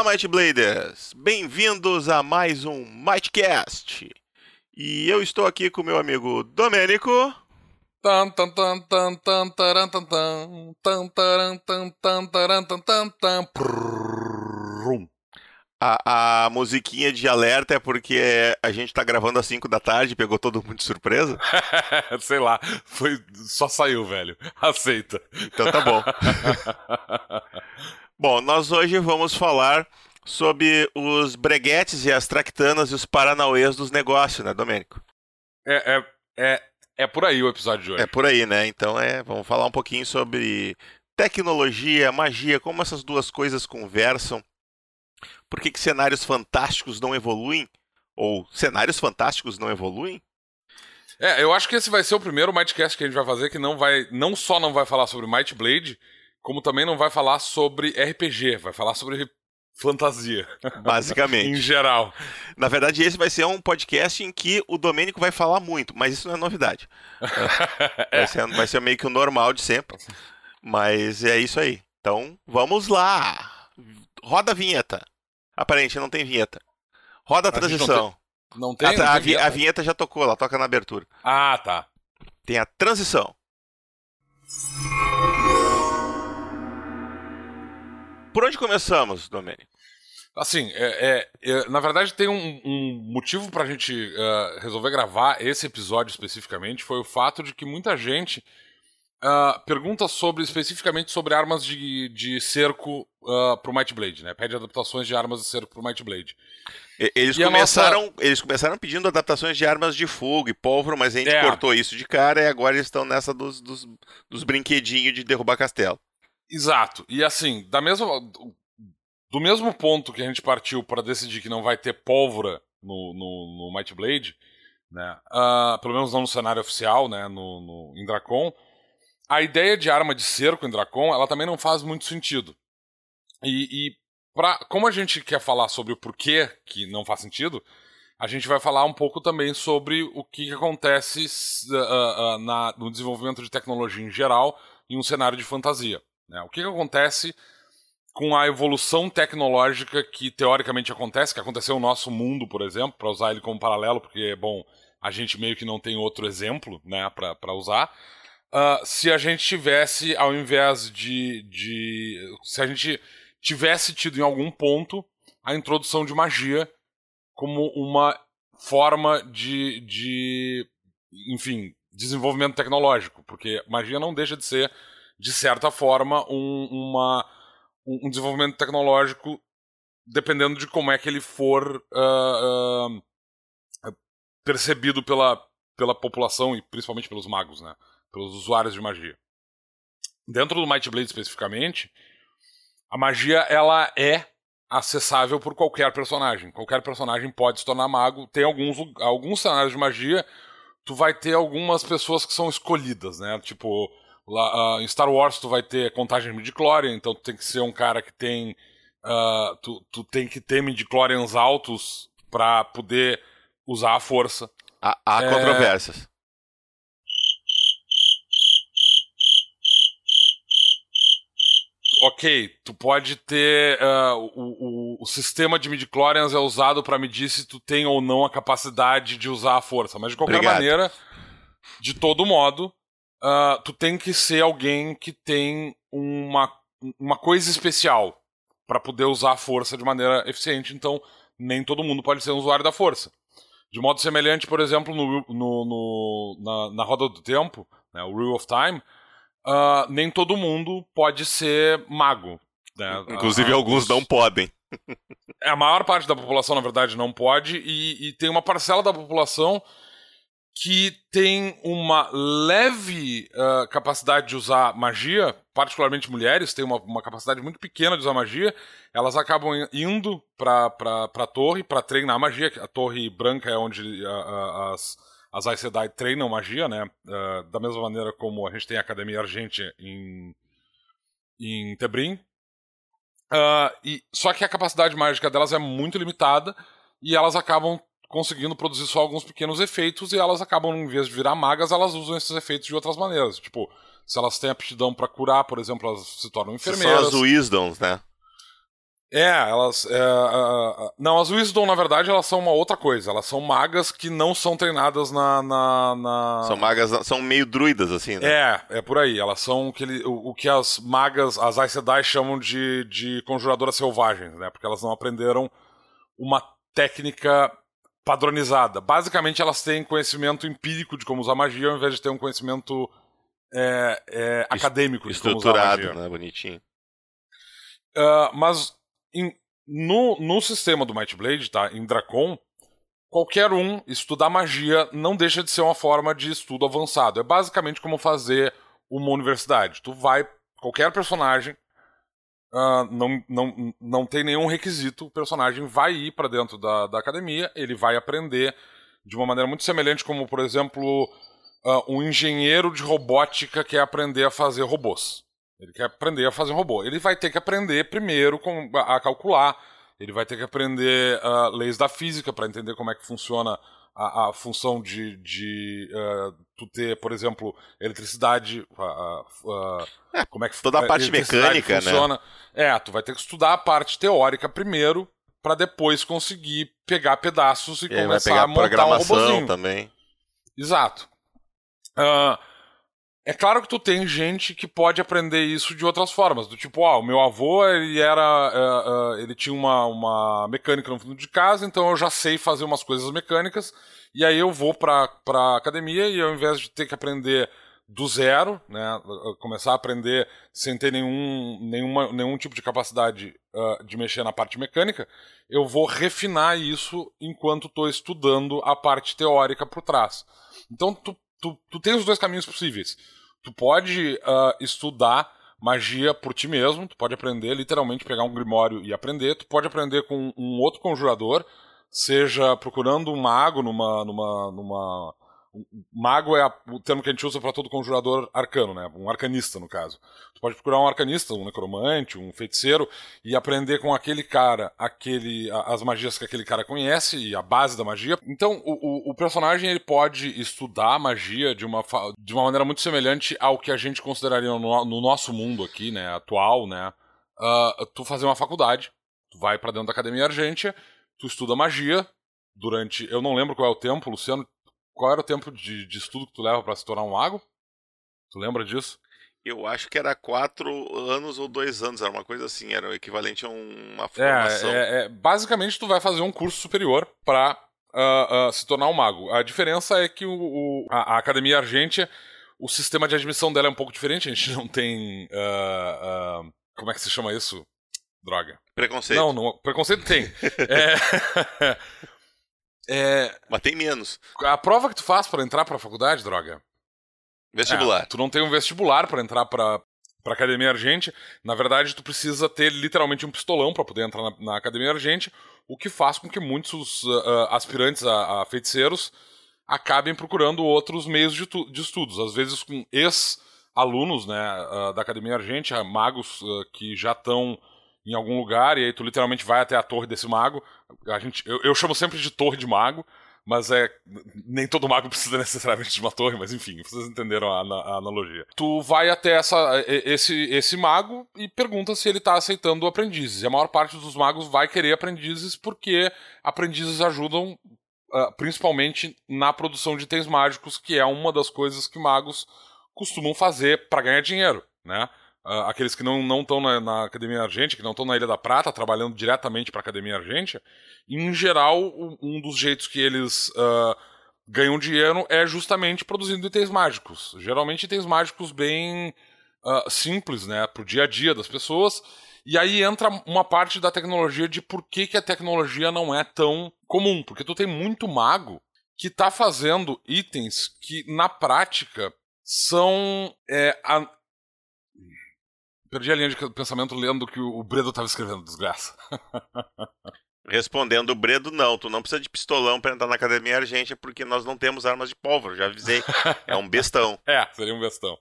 Olá, Might Bladers! Bem-vindos a mais um Mightcast. E eu estou aqui com meu amigo Domênico. A, a musiquinha de alerta é porque a gente tá gravando às 5 da tarde, pegou todo mundo de surpresa. Sei lá, foi só saiu, velho. Aceita. Então tá bom. Bom, nós hoje vamos falar sobre os breguetes e as tractanas e os paranauês dos negócios, né, Domênico? É, é, é, é por aí o episódio de hoje. É por aí, né? Então é, vamos falar um pouquinho sobre tecnologia, magia, como essas duas coisas conversam. Por que, que cenários fantásticos não evoluem? Ou cenários fantásticos não evoluem? É, eu acho que esse vai ser o primeiro Mightcast que a gente vai fazer que não vai, não só não vai falar sobre Might Blade, como também não vai falar sobre RPG, vai falar sobre fantasia. Basicamente. em geral. Na verdade, esse vai ser um podcast em que o Domênico vai falar muito, mas isso não é novidade. vai, ser, vai ser meio que o normal de sempre. Mas é isso aí. Então, vamos lá. Roda a vinheta. Aparente, não tem vinheta. Roda a A transição. Não tem? Ah, não a, tem vi- vinheta? a vinheta já tocou, ela toca na abertura. Ah, tá. Tem a transição. Por onde começamos, Domênico? Assim, é, é- é- na verdade tem um, um motivo pra gente eh, resolver gravar esse episódio especificamente, foi o fato de que muita gente ah, pergunta sobre, especificamente sobre armas de, de cerco ah, pro Might Blade, né? Pede adaptações de armas de cerco pro Might Blade. E- Eles E começaram, eles começaram pedindo adaptações de armas de fogo e pólvora, mas a gente É. cortou isso de cara e agora eles estão nessa dos, dos, dos brinquedinhos de derrubar castelo. Exato. E assim, da mesma, do mesmo ponto que a gente partiu para decidir que não vai ter pólvora no, no, no Might Blade, né? ah, pelo menos não no cenário oficial, né? No, no, em Dracon, a ideia de arma de cerco em Dracon, ela também não faz muito sentido. E, e pra, como a gente quer falar sobre o porquê que não faz sentido, a gente vai falar um pouco também sobre o que, que acontece ah, ah, na- no desenvolvimento de tecnologia em geral em um cenário de fantasia. né? O que, que acontece com a evolução tecnológica que teoricamente acontece, que aconteceu no nosso mundo, por exemplo, para usar ele como paralelo, porque, bom, a gente meio que não tem outro exemplo né, para usar. Ah, se a gente tivesse, ao invés de, de. Se a gente tivesse tido em algum ponto a introdução de magia como uma forma de, de enfim, desenvolvimento tecnológico, porque magia não deixa de ser, de certa forma, um, uma, um desenvolvimento tecnológico dependendo de como é que ele for ah, ah, percebido pela, pela população e principalmente pelos magos, né? Pelos usuários de magia. Dentro do Might Blade especificamente, a magia ela é acessável por qualquer personagem. Qualquer personagem pode se tornar mago. Tem alguns, alguns cenários de magia, tu vai ter algumas pessoas que são escolhidas, né? Tipo, lá, ah, em Star Wars tu vai ter contagem midi-chlorian, então tu tem que ser um cara que tem... ah, tu, tu tem que ter midi-chlorians altos pra poder usar a força. Há, há É. controvérsias. Ok, tu pode ter. ah, o, o, o sistema de midichlorians é usado para medir se tu tem ou não a capacidade de usar a força. Mas de qualquer Obrigado. maneira, de todo modo, ah, tu tem que ser alguém que tem uma, uma coisa especial para poder usar a força de maneira eficiente. Então, nem todo mundo pode ser um usuário da força. De modo semelhante, por exemplo, no, no, no- na, na roda do tempo, né, o Rule of Time, ah, nem todo mundo pode ser mago. né? Inclusive, Ah, alguns não podem. A maior parte da população, na verdade, não pode, e, e tem uma parcela da população que tem uma leve ah, capacidade de usar magia, particularmente mulheres, têm uma, uma capacidade muito pequena de usar magia, elas acabam indo pra, pra, pra torre pra treinar magia. A torre branca é onde ah, ah, as, as Aes Sedai treinam magia, né? Ah, da mesma maneira como a gente tem a Academia Argente em, em Tebrim. Ah, e, só que a capacidade mágica delas é muito limitada e elas acabam conseguindo produzir só alguns pequenos efeitos e elas acabam, em vez de virar magas, elas usam esses efeitos de outras maneiras. Tipo, se elas têm aptidão pra curar, por exemplo, elas se tornam São enfermeiras. as Wisdoms, né? É, elas. É, uh, não, as Wisdom, na verdade, elas são uma outra coisa. Elas são magas que não são treinadas na. na, na... São magas, são meio druidas, assim, né? É, é por aí. Elas são aquele, o, o que as magas, as Aes Sedai chamam de, de conjuradoras selvagens, né? Porque elas não aprenderam uma técnica padronizada. Basicamente, elas têm conhecimento empírico de como usar magia, ao invés de ter um conhecimento é, é, acadêmico de como usar magia. Estruturado, né? Bonitinho. Uh, mas em, no, no sistema do Might Blade, tá? Em Dracon, qualquer um estudar magia não deixa de ser uma forma de estudo avançado. É basicamente como fazer uma universidade. Tu vai, qualquer personagem, uh, não, não, não tem nenhum requisito, o personagem vai ir para dentro da, da academia, ele vai aprender de uma maneira muito semelhante, como, por exemplo, uh, um engenheiro de robótica quer aprender a fazer robôs. Ele quer aprender a fazer um robô. Ele vai ter que aprender primeiro com, a, a calcular, ele vai ter que aprender uh, leis da física para entender como é que funciona a, a função de, de uh, tu ter, por exemplo, eletricidade, uh, é, como é que toda a parte mecânica, né? funciona. né? É, tu vai ter que estudar a parte teórica primeiro para depois conseguir pegar pedaços e, e começar a montar um robôzinho. também. Exato. Uh, é claro que tu tem gente que pode aprender isso de outras formas, do tipo, ah, o meu avô, ele era, uh, uh, ele tinha uma, uma mecânica no fundo de casa, então eu já sei fazer umas coisas mecânicas, e aí eu vou pra, pra academia e ao invés de ter que aprender do zero, né, começar a aprender sem ter nenhum, nenhuma, nenhum tipo de capacidade uh, de mexer na parte mecânica, eu vou refinar isso enquanto estou estudando a parte teórica por trás. Então tu tu, tu tem os dois caminhos possíveis. Tu pode uh, estudar magia por ti mesmo, tu pode aprender, literalmente pegar um grimório e aprender, tu pode aprender com um outro conjurador, seja procurando um mago numa, numa, numa Mago é a, o termo que a gente usa para todo conjurador arcano, né? Um arcanista, no caso. Tu pode procurar um arcanista, um necromante, um feiticeiro e aprender com aquele cara aquele, as magias que aquele cara conhece e a base da magia. Então, o, o, o personagem ele pode estudar magia de uma, de uma maneira muito semelhante ao que a gente consideraria no, no nosso mundo aqui, né? Atual, né? Uh, tu fazer uma faculdade, tu vai para dentro da academia argentia, tu estuda magia durante. Eu não lembro qual é o tempo, Luciano qual era o tempo de, de estudo que tu leva para se tornar um mago? Tu lembra disso? Eu acho que era quatro anos ou dois anos, era uma coisa assim, era o equivalente a uma formação. É, é, é basicamente tu vai fazer um curso superior para uh, ah, uh, ah, se tornar um mago. A diferença é que o, o a, a, Academia Argentia, o sistema de admissão dela é um pouco diferente, a gente não tem. Uh, como é que se chama isso? Droga. Preconceito. Não, não preconceito tem. é, É... Mas tem menos. A prova que tu faz para entrar pra faculdade, droga? Vestibular. É, tu não tem um vestibular para entrar pra, pra academia argente. Na verdade, tu precisa ter literalmente um pistolão para poder entrar na, na, academia argente, o que faz com que muitos uh, aspirantes a, a, feiticeiros acabem procurando outros meios de, de estudos. Às vezes com ex-alunos né, uh, da academia argente, magos uh, que já estão em algum lugar, e aí tu literalmente vai até a torre desse mago. A gente, eu, eu chamo sempre de torre de mago, mas é nem todo mago precisa necessariamente de uma torre, mas enfim, vocês entenderam a, a, analogia. Tu vai até essa, esse, esse mago e pergunta se ele está aceitando aprendizes. E a maior parte dos magos vai querer aprendizes porque aprendizes ajudam uh, principalmente na produção de itens mágicos, que é uma das coisas que magos costumam fazer para ganhar dinheiro, né? Uh, aqueles que não estão na, na, Academia Argente, que não estão na Ilha da Prata, trabalhando diretamente para a Academia Argente, em geral, um dos jeitos que eles uh, ganham dinheiro é justamente produzindo itens mágicos. Geralmente itens mágicos bem uh, simples, né, para o dia a dia das pessoas. E aí entra uma parte da tecnologia de por que, que a tecnologia não é tão comum. Porque tu tem muito mago que está fazendo itens que, na prática, são é, a, Perdi a linha de pensamento lendo que o Bredo estava escrevendo, desgraça. Respondendo o Bredo, não. Tu não precisa de pistolão para entrar na Academia Argentina porque nós não temos armas de pólvora, já avisei. É um bestão. é, seria um bestão.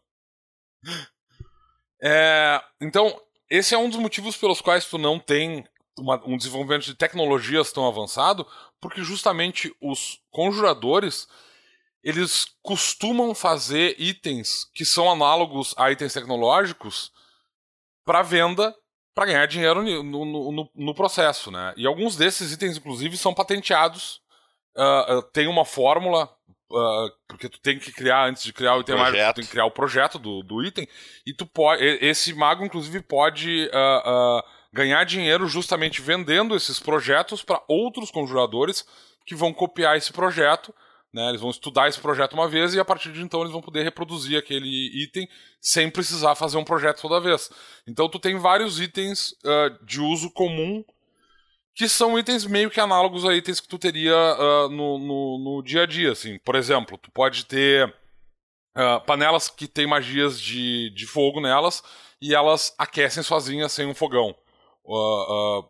É, então, esse é um dos motivos pelos quais tu não tem uma, um desenvolvimento de tecnologias tão avançado, porque justamente os conjuradores eles costumam fazer itens que são análogos a itens tecnológicos para venda para ganhar dinheiro no, no, no, processo, né? E alguns desses itens, inclusive, são patenteados. Uh, tem uma fórmula Uh, porque tu tem que criar, antes de criar o item mágico, tu tem que criar o projeto do, do item, e tu pode. Esse mago, inclusive, pode uh, uh, ganhar dinheiro justamente vendendo esses projetos para outros conjuradores que vão copiar esse projeto. Né, eles vão estudar esse projeto uma vez e a partir de então eles vão poder reproduzir aquele item sem precisar fazer um projeto toda vez. Então tu tem vários itens de uso comum que são itens meio que análogos a itens que tu teria uh, no, no, no, dia a dia, assim. Por exemplo, tu pode ter uh, panelas que têm magias de, de fogo nelas e elas aquecem sozinhas sem um fogão. Uh,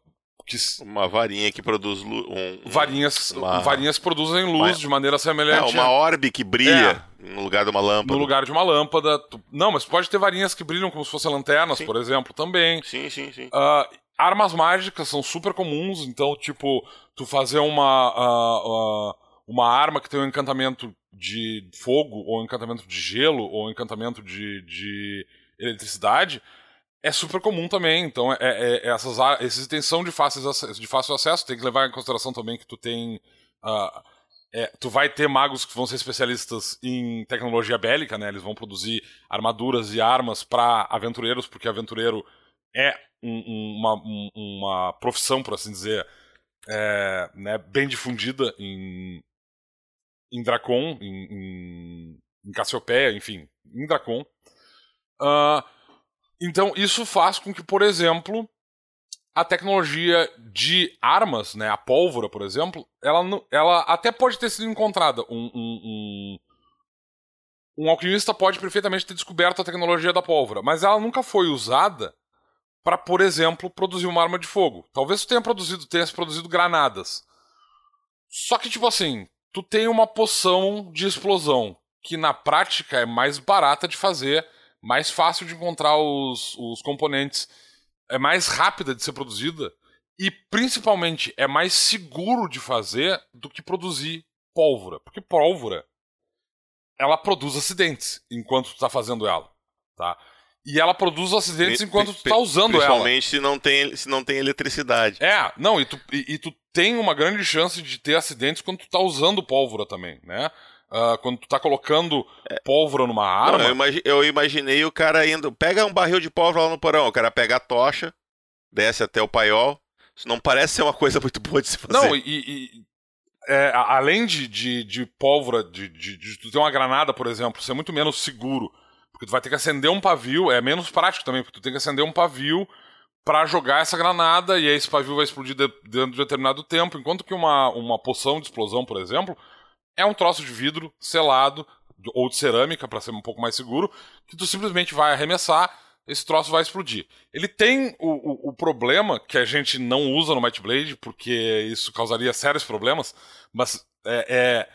que... Uma varinha que produz um, um, varinhas, uma... varinhas produzem luz uma... de maneira semelhante. É, uma orbe que brilha é. no lugar de uma lâmpada. No lugar de uma lâmpada. Não, mas pode ter varinhas que brilham como se fossem lanternas, sim. por exemplo, também. Sim, sim, sim. Uh, armas mágicas são super comuns, então, tipo, tu fazer uma, uh, uh, uma arma que tem um encantamento de fogo, ou um encantamento de gelo, ou um encantamento de, de eletricidade, é super comum também. Então, é, é, é essas, esses itens são de fácil, de fácil acesso, tem que levar em consideração também que tu tem. Uh, é, tu vai ter magos que vão ser especialistas em tecnologia bélica, né? Eles vão produzir armaduras e armas para aventureiros, porque aventureiro é um, uma, um, uma profissão, por assim dizer, é, né, bem difundida em, em Dracon, em, em, em Cassiopeia, enfim, em Dracon. Uh, então, isso faz com que, por exemplo, a tecnologia de armas, né, a pólvora, por exemplo, ela, ela até pode ter sido encontrada. Um, um, um, um alquimista pode perfeitamente ter descoberto a tecnologia da pólvora, mas ela nunca foi usada para, por exemplo, produzir uma arma de fogo. Talvez tenha produzido, tenha produzido granadas. Só que, tipo assim, tu tem uma poção de explosão que na prática é mais barata de fazer, mais fácil de encontrar os, os componentes, é mais rápida de ser produzida e principalmente é mais seguro de fazer do que produzir pólvora. Porque pólvora ela produz acidentes enquanto tu está fazendo ela, tá? E ela produz acidentes enquanto tu tá usando Principalmente ela. se não tem, se não tem eletricidade. É, não, e tu, e, e, tu tem uma grande chance de ter acidentes quando tu tá usando pólvora também, né? Uh, quando tu tá colocando é. pólvora numa arma. Não, eu, imagi eu, imaginei o cara indo. Pega um barril de pólvora lá no porão, o cara pega a tocha, desce até o paiol. Isso não parece ser uma coisa muito boa de se fazer. Não, e. e é, além de, de, de pólvora, de, de, de tu ter uma granada, por exemplo, ser muito menos seguro porque tu vai ter que acender um pavio, é menos prático também, porque tu tem que acender um pavio para jogar essa granada e aí esse pavio vai explodir de, dentro de determinado tempo, enquanto que uma, uma poção de explosão, por exemplo, é um troço de vidro selado ou de cerâmica para ser um pouco mais seguro, que tu simplesmente vai arremessar, esse troço vai explodir. Ele tem o, o, o problema que a gente não usa no Might Blade, porque isso causaria sérios problemas, mas é, é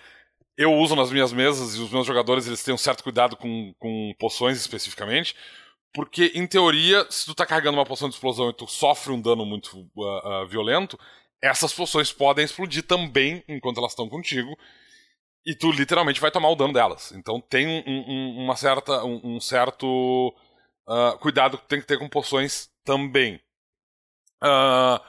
eu uso nas minhas mesas e os meus jogadores eles têm um certo cuidado com, com poções especificamente, porque em teoria, se tu tá carregando uma poção de explosão e tu sofre um dano muito uh, uh, violento, essas poções podem explodir também enquanto elas estão contigo. E tu literalmente vai tomar o dano delas. Então tem um, um, uma certa, um, um certo uh, cuidado que tem que ter com poções também. Uh,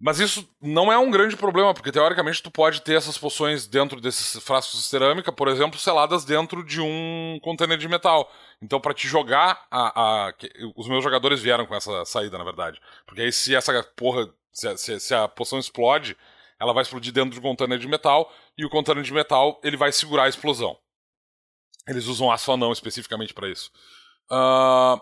mas isso não é um grande problema, porque teoricamente tu pode ter essas poções dentro desses frascos de cerâmica, por exemplo, seladas dentro de um container de metal. Então, para te jogar, a, a, os meus jogadores vieram com essa saída, na verdade. Porque aí, se essa porra, se a, se, a poção explode, ela vai explodir dentro de um container de metal, e o container de metal ele vai segurar a explosão. Eles usam aço anão especificamente para isso. Uh,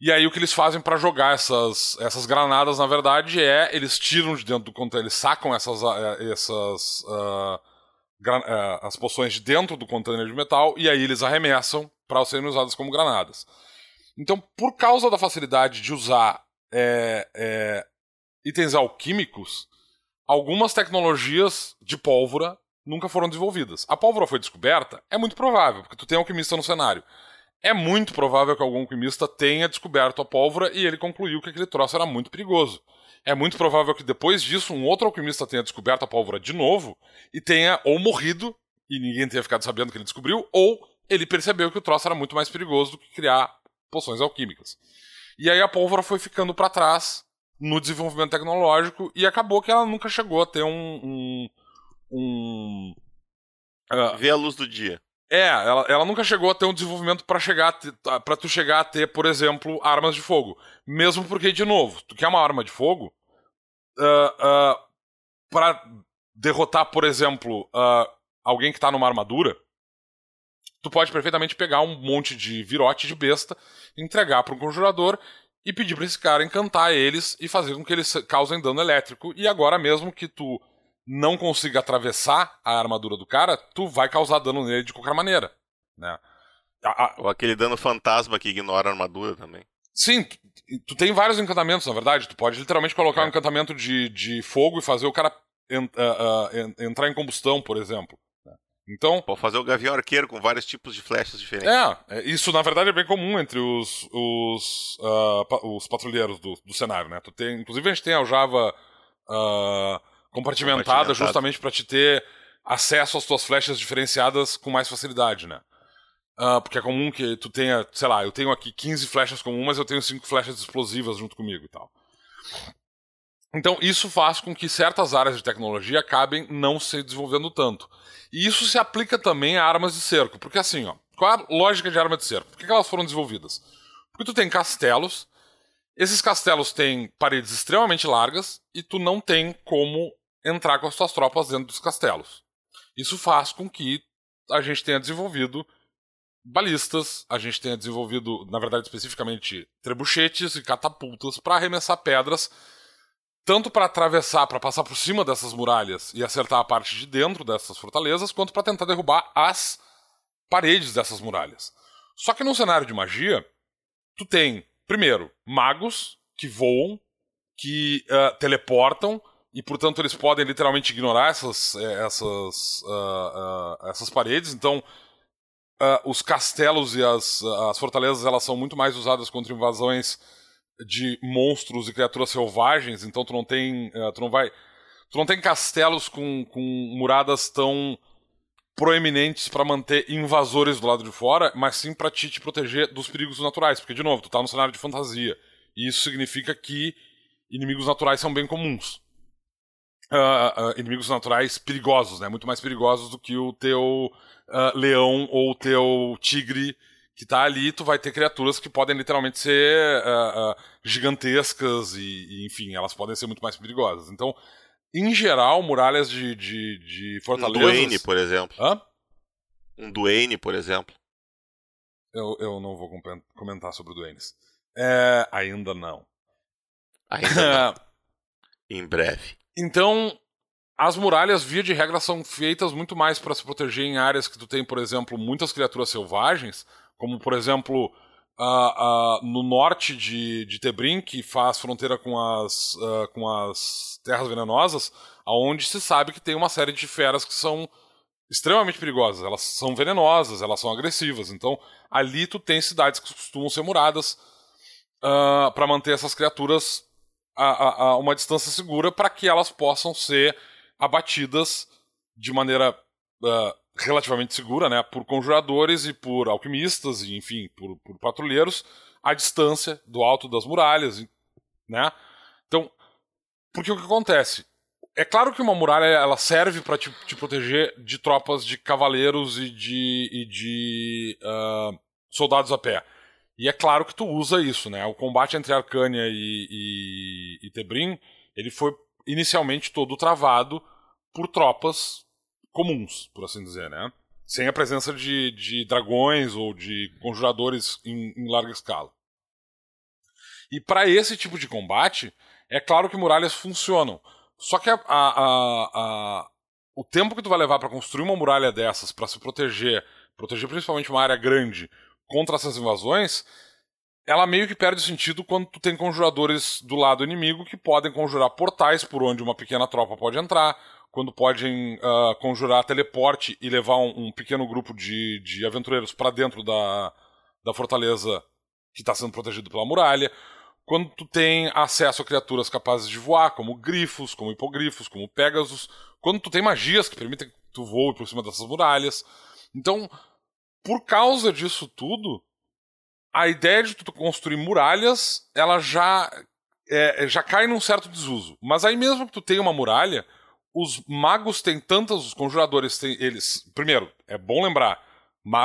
e aí o que eles fazem para jogar essas, essas granadas, na verdade, é eles tiram de dentro do container, eles sacam essas, eh, essas uh, uh, as poções de dentro do container de metal e aí eles arremessam para serem usadas como granadas. Então, por causa da facilidade de usar é, é, itens alquímicos, algumas tecnologias de pólvora nunca foram desenvolvidas. A pólvora foi descoberta? É muito provável, porque tu tem alquimista no cenário é muito provável que algum alquimista tenha descoberto a pólvora e ele concluiu que aquele troço era muito perigoso. É muito provável que depois disso um outro alquimista tenha descoberto a pólvora de novo e tenha ou morrido e ninguém tenha ficado sabendo que ele descobriu, ou ele percebeu que o troço era muito mais perigoso do que criar poções alquímicas. E aí a pólvora foi ficando para trás no desenvolvimento tecnológico e acabou que ela nunca chegou a ter um. um, um uh, Ver a luz do dia. É, ela, ela nunca chegou a ter um desenvolvimento para chegar para tu chegar a ter, por exemplo, armas de fogo. Mesmo porque, de novo, tu quer uma arma de fogo uh, uh, para derrotar, por exemplo, uh, alguém que tá numa armadura, tu pode perfeitamente pegar um monte de virote de besta, entregar para um conjurador e pedir para esse cara encantar eles e fazer com que eles causem dano elétrico. E agora mesmo que tu não consiga atravessar a armadura do cara, tu vai causar dano nele de qualquer maneira, né? A, a... Ou aquele dano fantasma que ignora a armadura também. Sim, tu, tu tem vários encantamentos, na verdade. Tu pode literalmente colocar é. um encantamento de, de fogo e fazer o cara uh, uh, entrar em combustão, por exemplo. Então. Pode fazer o gavião arqueiro com vários tipos de flechas diferentes. É, é isso na verdade é bem comum entre os, os, uh, os patrulheiros do, do cenário, né? Tu tem, inclusive a gente tem a Java compartimentada justamente para te ter acesso às tuas flechas diferenciadas com mais facilidade, né? Uh, porque é comum que tu tenha, sei lá, eu tenho aqui 15 flechas comuns, mas eu tenho 5 flechas explosivas junto comigo e tal. Então, isso faz com que certas áreas de tecnologia acabem não se desenvolvendo tanto. E isso se aplica também a armas de cerco. Porque assim, ó, qual é a lógica de arma de cerco? Por que elas foram desenvolvidas? Porque tu tem castelos, esses castelos têm paredes extremamente largas e tu não tem como entrar com as tuas tropas dentro dos castelos. Isso faz com que a gente tenha desenvolvido balistas, a gente tenha desenvolvido, na verdade, especificamente, trebuchetes e catapultas para arremessar pedras, tanto para atravessar, para passar por cima dessas muralhas e acertar a parte de dentro dessas fortalezas, quanto para tentar derrubar as paredes dessas muralhas. Só que no cenário de magia, tu tem, primeiro, magos que voam, que uh, teleportam, e portanto eles podem literalmente ignorar essas, eh, essas, uh, uh, essas paredes. Então, os castelos e as, as fortalezas elas são muito mais usadas contra invasões de monstros e criaturas selvagens. Então, tu não tem, tu não vai, tu não tem castelos com, com muradas tão proeminentes para manter invasores do lado de fora, mas sim para te, te proteger dos perigos naturais, porque de novo, tu tá no cenário de fantasia. E isso significa que inimigos naturais são bem comuns uh, uh, inimigos naturais perigosos, né? Muito mais perigosos do que o teu uh, leão ou o teu tigre que tá ali. Tu vai ter criaturas que podem literalmente ser gigantescas e, e, enfim, elas podem ser muito mais perigosas. Então, em geral, muralhas de, de, de fortalezas... Um Duane, por exemplo. Hã? Um Duane, por exemplo. Eu, eu não vou comentar sobre Duanes. É, ainda não. Ainda não. em breve. Então, as muralhas, via de regra, são feitas muito mais para se proteger em áreas que tu tem, por exemplo, muitas criaturas selvagens, como, por exemplo, uh, uh, no norte de, de Tebrim, que faz fronteira com as, uh, com as terras venenosas, aonde se sabe que tem uma série de feras que são extremamente perigosas. Elas são venenosas, elas são agressivas. Então, ali tu tem cidades que costumam ser muradas para manter essas criaturas a, a, a uma distância segura para que elas possam ser abatidas de maneira uh, relativamente segura, né, por conjuradores e por alquimistas, e, enfim, por, por patrulheiros, à distância do alto das muralhas, né? Então, porque o que acontece? É claro que uma muralha ela serve para te, te, proteger de tropas de cavaleiros e de, e de uh, soldados a pé. E é claro que tu usa isso, né? O combate entre Arcânia e, e, e Tebrim, ele foi inicialmente todo travado por tropas comuns, por assim dizer, né? Sem a presença de, de dragões ou de conjuradores em, em larga escala. E para esse tipo de combate, é claro que muralhas funcionam. Só que a, a, a, o tempo que tu vai levar para construir uma muralha dessas, para se proteger, proteger principalmente uma área grande, contra essas invasões, ela meio que perde sentido quando tu tem conjuradores do lado inimigo que podem conjurar portais por onde uma pequena tropa pode entrar, quando podem uh, conjurar teleporte e levar um, um pequeno grupo de, de aventureiros para dentro da, da fortaleza que está sendo protegido pela muralha, quando tu tem acesso a criaturas capazes de voar, como grifos, como hipogrifos, como Pegasus, quando tu tem magias que permitem que tu voe por cima dessas muralhas. Então, por causa disso tudo, a ideia de tu construir muralhas, ela já, é, já cai num certo desuso. Mas aí mesmo que tu tenha uma muralha, os magos têm tantas, os conjuradores têm, eles... Primeiro, é bom lembrar,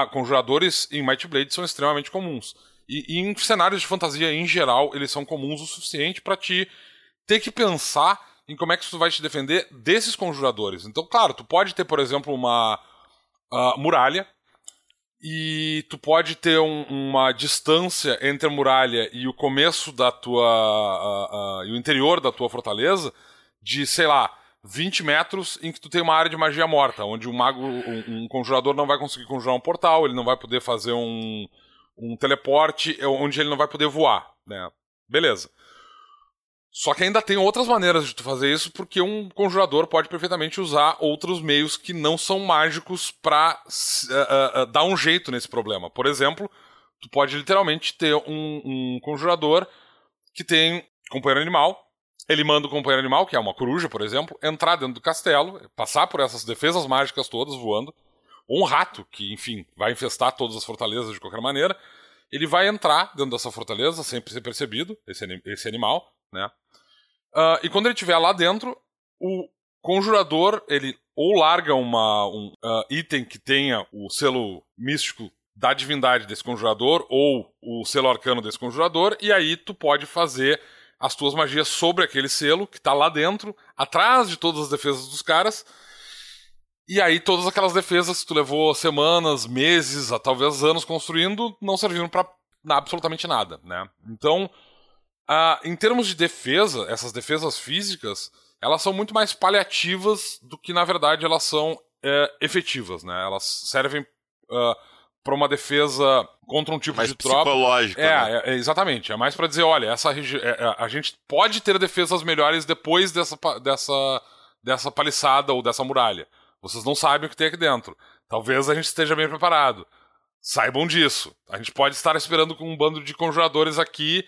conjuradores em Might Blade são extremamente comuns. E, e, em cenários de fantasia em geral, eles são comuns o suficiente para te ter que pensar em como é que tu vai te defender desses conjuradores. Então, claro, tu pode ter, por exemplo, uma uh, muralha e tu pode ter um, uma distância entre a muralha e o começo da tua uh, uh, e o interior da tua fortaleza de, sei lá, 20 metros em que tu tem uma área de magia morta, onde um mago, um, um conjurador não vai conseguir conjurar um portal, ele não vai poder fazer um, um teleporte, é onde ele não vai poder voar, né? Beleza. Só que ainda tem outras maneiras de tu fazer isso, porque um conjurador pode perfeitamente usar outros meios que não são mágicos para uh, uh, uh, dar um jeito nesse problema. Por exemplo, tu pode literalmente ter um, um conjurador que tem companheiro animal. Ele manda o companheiro animal, que é uma coruja, por exemplo, entrar dentro do castelo, passar por essas defesas mágicas todas voando. Ou um rato, que, enfim, vai infestar todas as fortalezas de qualquer maneira. Ele vai entrar dentro dessa fortaleza, sem ser percebido, esse, esse animal, né? Uh, e quando ele estiver lá dentro, o conjurador, ele ou larga uma, um uh, item que tenha o selo místico da divindade desse conjurador, ou o selo arcano desse conjurador, e aí tu pode fazer as tuas magias sobre aquele selo que está lá dentro, atrás de todas as defesas dos caras. E aí todas aquelas defesas que tu levou semanas, meses, talvez anos construindo, não serviram para absolutamente nada, né? Então, ah, em termos de defesa, essas defesas físicas, elas são muito mais paliativas do que, na verdade, elas são é, efetivas, né? Elas servem uh, para uma defesa contra um tipo mais de tropa. psicológica. É, né? é, é, exatamente. É mais para dizer, olha, essa. É, é, a gente pode ter defesas melhores depois dessa, dessa, dessa paliçada ou dessa muralha. Vocês não sabem o que tem aqui dentro. Talvez a gente esteja bem preparado. Saibam disso. A gente pode estar esperando com um bando de conjuradores aqui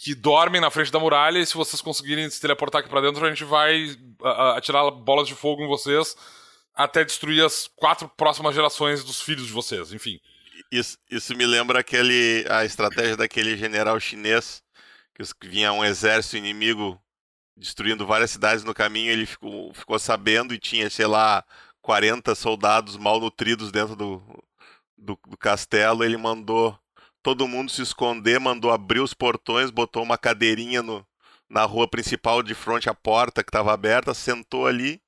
que dormem na frente da muralha e se vocês conseguirem se teleportar aqui para dentro, a gente vai atirar bolas de fogo em vocês até destruir as quatro próximas gerações dos filhos de vocês, enfim. Isso, isso me lembra aquele a estratégia daquele general chinês que vinha um exército inimigo destruindo várias cidades no caminho, ele ficou, ficou sabendo e tinha, sei lá, 40 soldados mal nutridos dentro do, do, do castelo, ele mandou todo mundo se esconder, mandou abrir os portões, botou uma cadeirinha no, na rua principal de frente à porta que estava aberta, sentou ali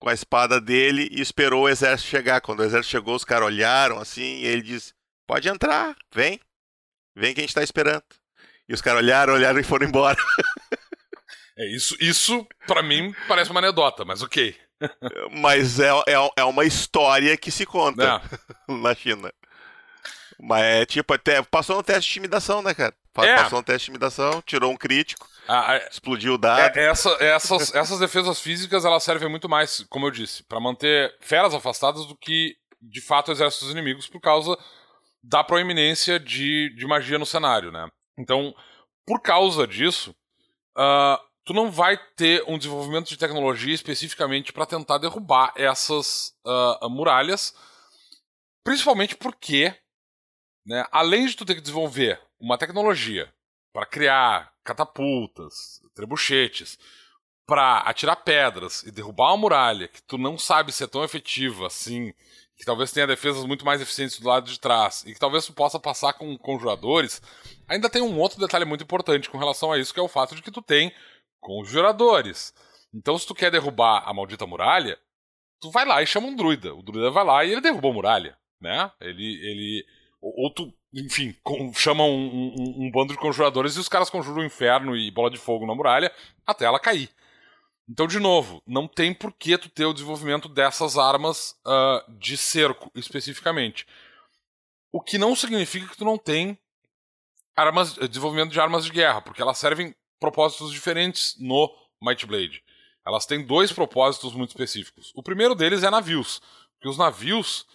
com a espada dele e esperou o exército chegar. Quando o exército chegou, os caras olharam assim e ele disse: Pode entrar, vem, vem que a gente está esperando. E os caras olharam, olharam e foram embora. É isso, isso para mim parece uma anedota, mas ok. Mas é, é, é uma história que se conta é. na China. Mas é tipo, até passou no teste de intimidação, né, cara? É. Passou no teste de intimidação, tirou um crítico, ah, explodiu o dado. É, essa, essas, essas defesas físicas elas servem muito mais, como eu disse, para manter feras afastadas do que de fato exércitos inimigos por causa da proeminência de, de magia no cenário, né? Então, por causa disso, uh, tu não vai ter um desenvolvimento de tecnologia especificamente para tentar derrubar essas uh, muralhas, principalmente porque, né, além de tu ter que desenvolver uma tecnologia para criar catapultas, trebuchetes, para atirar pedras e derrubar uma muralha que tu não sabe se é tão efetiva assim, que talvez tenha defesas muito mais eficientes do lado de trás e que talvez tu possa passar com conjuradores, ainda tem um outro detalhe muito importante com relação a isso, que é o fato de que tu tem conjuradores. Então, se tu quer derrubar a maldita muralha, tu vai lá e chama um druida. O druida vai lá e ele derruba a muralha, né? Ele, ele ou, tu, enfim, com, chama um, um, um, bando de conjuradores e os caras conjuram o inferno e bola de fogo na muralha até ela cair. Então, de novo, não tem por que tu ter o desenvolvimento dessas armas uh, de cerco, especificamente. O que não significa que tu não tem armas, desenvolvimento de armas de guerra, porque elas servem propósitos diferentes no Might Blade. Elas têm dois propósitos muito específicos. O primeiro deles é navios, porque os navios,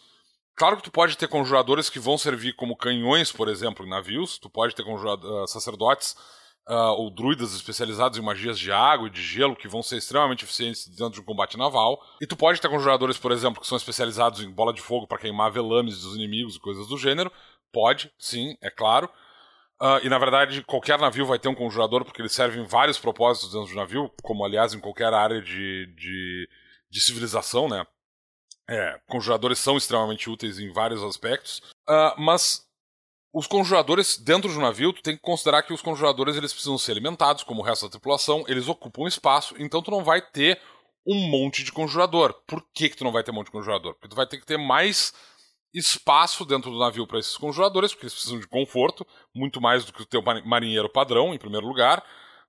claro que tu pode ter conjuradores que vão servir como canhões, por exemplo, em navios. Tu pode ter uh, sacerdotes uh, ou druidas especializados em magias de água e de gelo que vão ser extremamente eficientes dentro de um combate naval. E tu pode ter conjuradores, por exemplo, que são especializados em bola de fogo para queimar velames dos inimigos e coisas do gênero. Pode, sim, é claro. Uh, e na verdade, qualquer navio vai ter um conjurador, porque ele serve em vários propósitos dentro do navio, como aliás em qualquer área de, de, de civilização, né? É, conjuradores são extremamente úteis em vários aspectos, uh, mas os conjuradores dentro de um navio, tu tem que considerar que os conjuradores eles precisam ser alimentados, como o resto da tripulação, eles ocupam espaço, então tu não vai ter um monte de conjurador. Por que, que tu não vai ter um monte de conjurador? Porque tu vai ter que ter mais espaço dentro do navio para esses conjuradores, porque eles precisam de conforto, muito mais do que o teu marinheiro padrão, em primeiro lugar,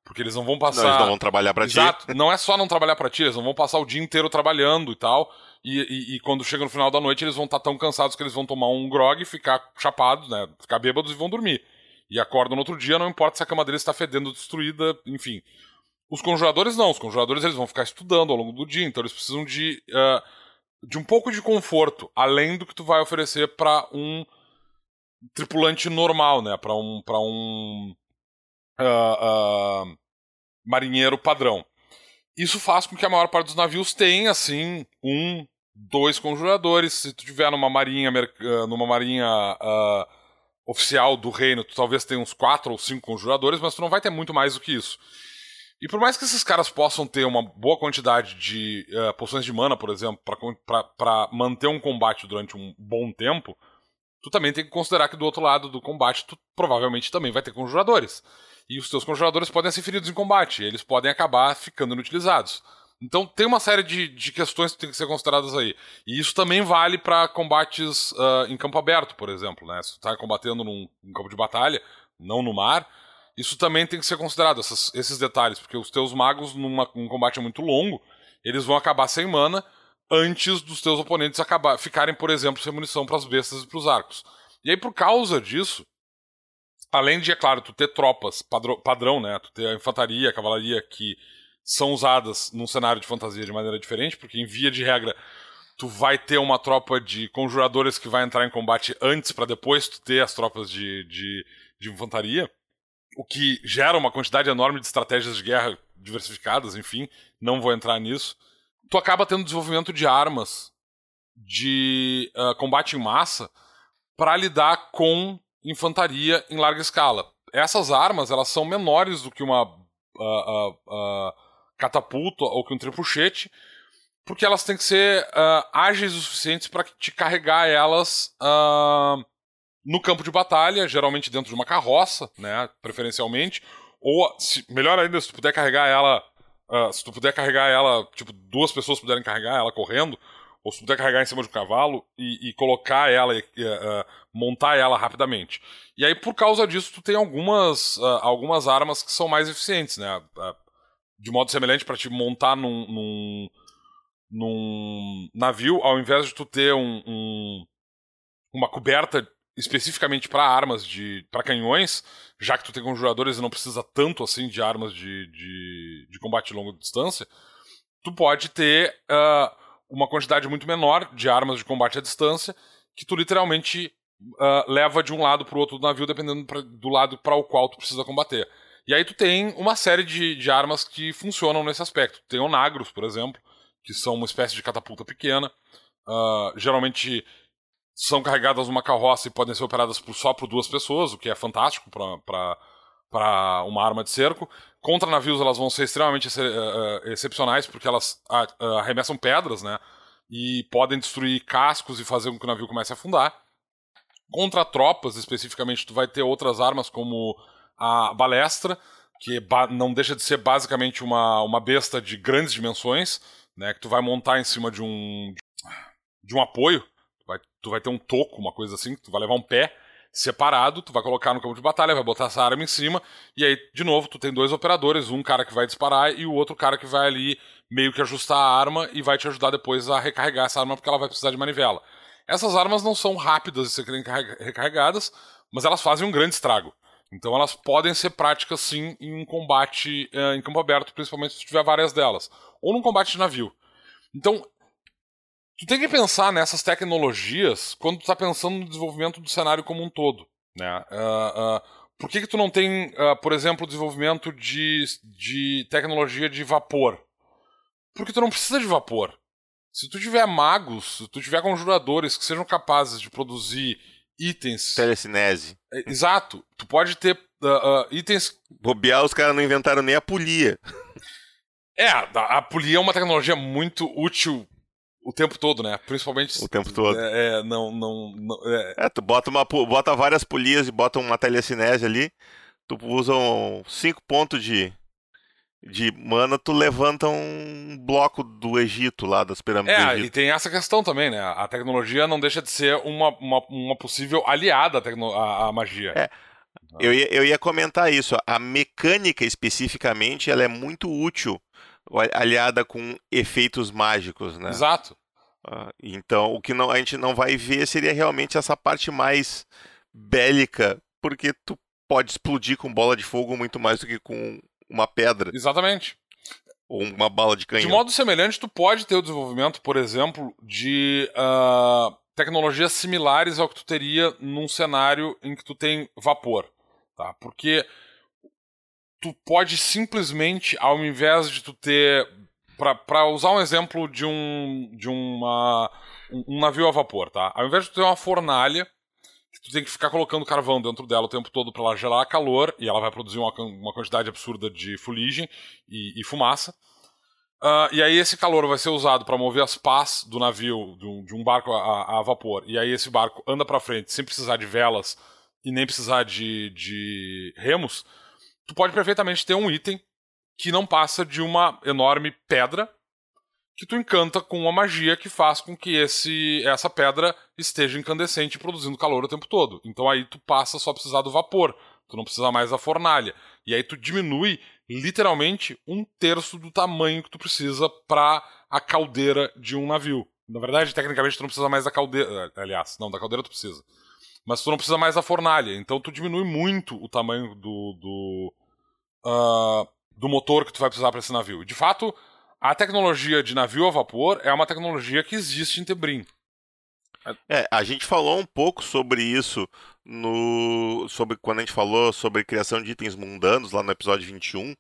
porque eles não vão passar. Não, eles não vão trabalhar para ti. Exato. Não é só não trabalhar para ti, eles não vão passar o dia inteiro trabalhando e tal. E, e, e, quando chega no final da noite, eles vão estar tá tão cansados que eles vão tomar um grog, ficar chapados, né? Ficar bêbados e vão dormir. E acordam no outro dia, não importa se a cama deles está fedendo, destruída, enfim. Os conjuradores não, os conjuradores eles vão ficar estudando ao longo do dia, então eles precisam de. Uh, de um pouco de conforto, além do que tu vai oferecer para um tripulante normal, né? Para um, pra um uh, marinheiro padrão. Isso faz com que a maior parte dos navios tenha, assim, um, dois conjuradores. Se tu tiver numa marinha, ah, numa marinha uh, oficial do reino, tu talvez tenha uns quatro ou cinco conjuradores, mas tu não vai ter muito mais do que isso. E por mais que esses caras possam ter uma boa quantidade de uh, poções de mana, por exemplo, para manter um combate durante um bom tempo, tu também tem que considerar que do outro lado do combate tu provavelmente também vai ter conjuradores. E os teus conjuradores podem ser feridos em combate, eles podem acabar ficando inutilizados. Então tem uma série de, de questões que tem que ser consideradas aí. E isso também vale para combates uh, em campo aberto, por exemplo. Né? Se tu tá combatendo num, num campo de batalha, não no mar, isso também tem que ser considerado, essas, esses detalhes, porque os teus magos, num combate muito longo, eles vão acabar sem mana antes dos teus oponentes acabar, ficarem, por exemplo, sem munição para as bestas e para os arcos. E aí, por causa disso, além de, é claro, tu ter tropas padrão, padrão, né? Tu ter a infantaria, a cavalaria que são usadas num cenário de fantasia de maneira diferente, porque em via de regra tu vai ter uma tropa de conjuradores que vai entrar em combate antes para depois tu ter as tropas de, de, de infantaria o que gera uma quantidade enorme de estratégias de guerra diversificadas, enfim, não vou entrar nisso. Tu acaba tendo desenvolvimento de armas de uh, combate em massa para lidar com infantaria em larga escala. Essas armas elas são menores do que uma uh, uh, catapulta ou que um tripuchete, porque elas têm que ser ágeis o suficiente para te carregar elas no campo de batalha, geralmente dentro de uma carroça, né, preferencialmente, ou se, melhor ainda se tu puder carregar ela, uh, se tu puder carregar ela, tipo duas pessoas puderem carregar ela correndo, ou se puder carregar em cima de um cavalo e, e colocar ela, uh, uh, montar ela rapidamente. E aí por causa disso tu tem algumas, algumas armas que são mais eficientes, né, de modo semelhante para te montar num, num, num, navio, ao invés de tu ter um, um uma coberta especificamente para armas de para canhões, já que tu tem conjuradores e não precisa tanto assim de armas de, de, de combate longa distância, tu pode ter uh, uma quantidade muito menor de armas de combate à distância que tu literalmente uh, leva de um lado para o outro do navio, dependendo pra, do lado para o qual tu precisa combater. E aí tu tem uma série de, de armas que funcionam nesse aspecto. Tem onagros, por exemplo, que são uma espécie de catapulta pequena. Uh, geralmente são carregadas numa carroça e podem ser operadas por, só por duas pessoas, o que é fantástico para uma arma de cerco. Contra navios elas vão ser extremamente ex, eh, eh, excepcionais porque elas uh, arremessam pedras, né? E podem destruir cascos e fazer com que o navio comece a afundar. Contra tropas, especificamente, tu vai ter outras armas como a balestra, que não deixa de ser basicamente uma, uma besta de grandes dimensões, né? Que tu vai montar em cima de um de um apoio vai, tu vai ter um toco, uma coisa assim, tu vai levar um pé separado, tu vai colocar no campo de batalha, vai botar essa arma em cima, e aí, de novo, tu tem dois operadores, um cara que vai disparar e o outro cara que vai ali meio que ajustar a arma e vai te ajudar depois a recarregar essa arma porque ela vai precisar de manivela. Essas armas não são rápidas de serem recarregadas, mas elas fazem um grande estrago. Então elas podem ser práticas sim em um combate uh, em campo aberto, principalmente se tiver várias delas. Ou num combate de navio. Então Tu tem que pensar nessas tecnologias quando tu tá pensando no desenvolvimento do cenário como um todo. Né? Uh, uh, por que, que tu não tem, uh, por exemplo, desenvolvimento de, de tecnologia de vapor? Porque tu não precisa de vapor. Se tu tiver magos, se tu tiver conjuradores que sejam capazes de produzir itens. Telecinese. É, exato. Tu pode ter uh, uh, itens. Bobear, os caras não inventaram nem a polia. É, a, a polia é uma tecnologia muito útil o tempo todo, né? Principalmente. O tempo todo. É, é não. não, não é... é... tu bota, uma, bota várias polias e bota uma telecinese ali. Tu usa um 5 pontos de, de mana, tu levanta um bloco do Egito lá, das pirâmides é, e tem essa questão também, né? A tecnologia não deixa de ser uma, uma, uma possível aliada à, tecno... à, à magia. É. Eu ia, eu ia comentar isso. A mecânica especificamente ela é muito útil, aliada com efeitos mágicos, né? Exato. Uh, então, o que não, a gente não vai ver seria realmente essa parte mais bélica, porque tu pode explodir com bola de fogo muito mais do que com uma pedra. Exatamente. Ou uma bala de canhão. De modo semelhante, tu pode ter o desenvolvimento, por exemplo, de uh, tecnologias similares ao que tu teria num cenário em que tu tem vapor. Tá? Porque tu pode simplesmente, ao invés de tu ter. Para usar um exemplo de um de uma, um navio a vapor, tá? Ao invés de tu ter uma fornalha tu tem que ficar colocando carvão dentro dela o tempo todo para ela gerar calor e ela vai produzir uma, uma quantidade absurda de fuligem e, e fumaça. Uh, e aí esse calor vai ser usado para mover as pás do navio, um, de um barco a, a, vapor. E aí esse barco anda para frente sem precisar de velas e nem precisar de, de remos. Tu pode perfeitamente ter um item que não passa de uma enorme pedra que tu encanta com uma magia que faz com que esse essa pedra esteja incandescente produzindo calor o tempo todo. Então aí tu passa só a precisar do vapor, tu não precisa mais da fornalha. E aí tu diminui literalmente um terço do tamanho que tu precisa para a caldeira de um navio. Na verdade, tecnicamente tu não precisa mais da caldeira, aliás, não, da caldeira tu precisa. Mas tu não precisa mais da fornalha, então tu diminui muito o tamanho do do, uh, do motor que tu vai precisar para esse navio. De fato, a tecnologia de navio a vapor é uma tecnologia que existe em Tebrim. É, a gente falou um pouco sobre isso no sobre quando a gente falou sobre criação de itens mundanos lá no episódio 21.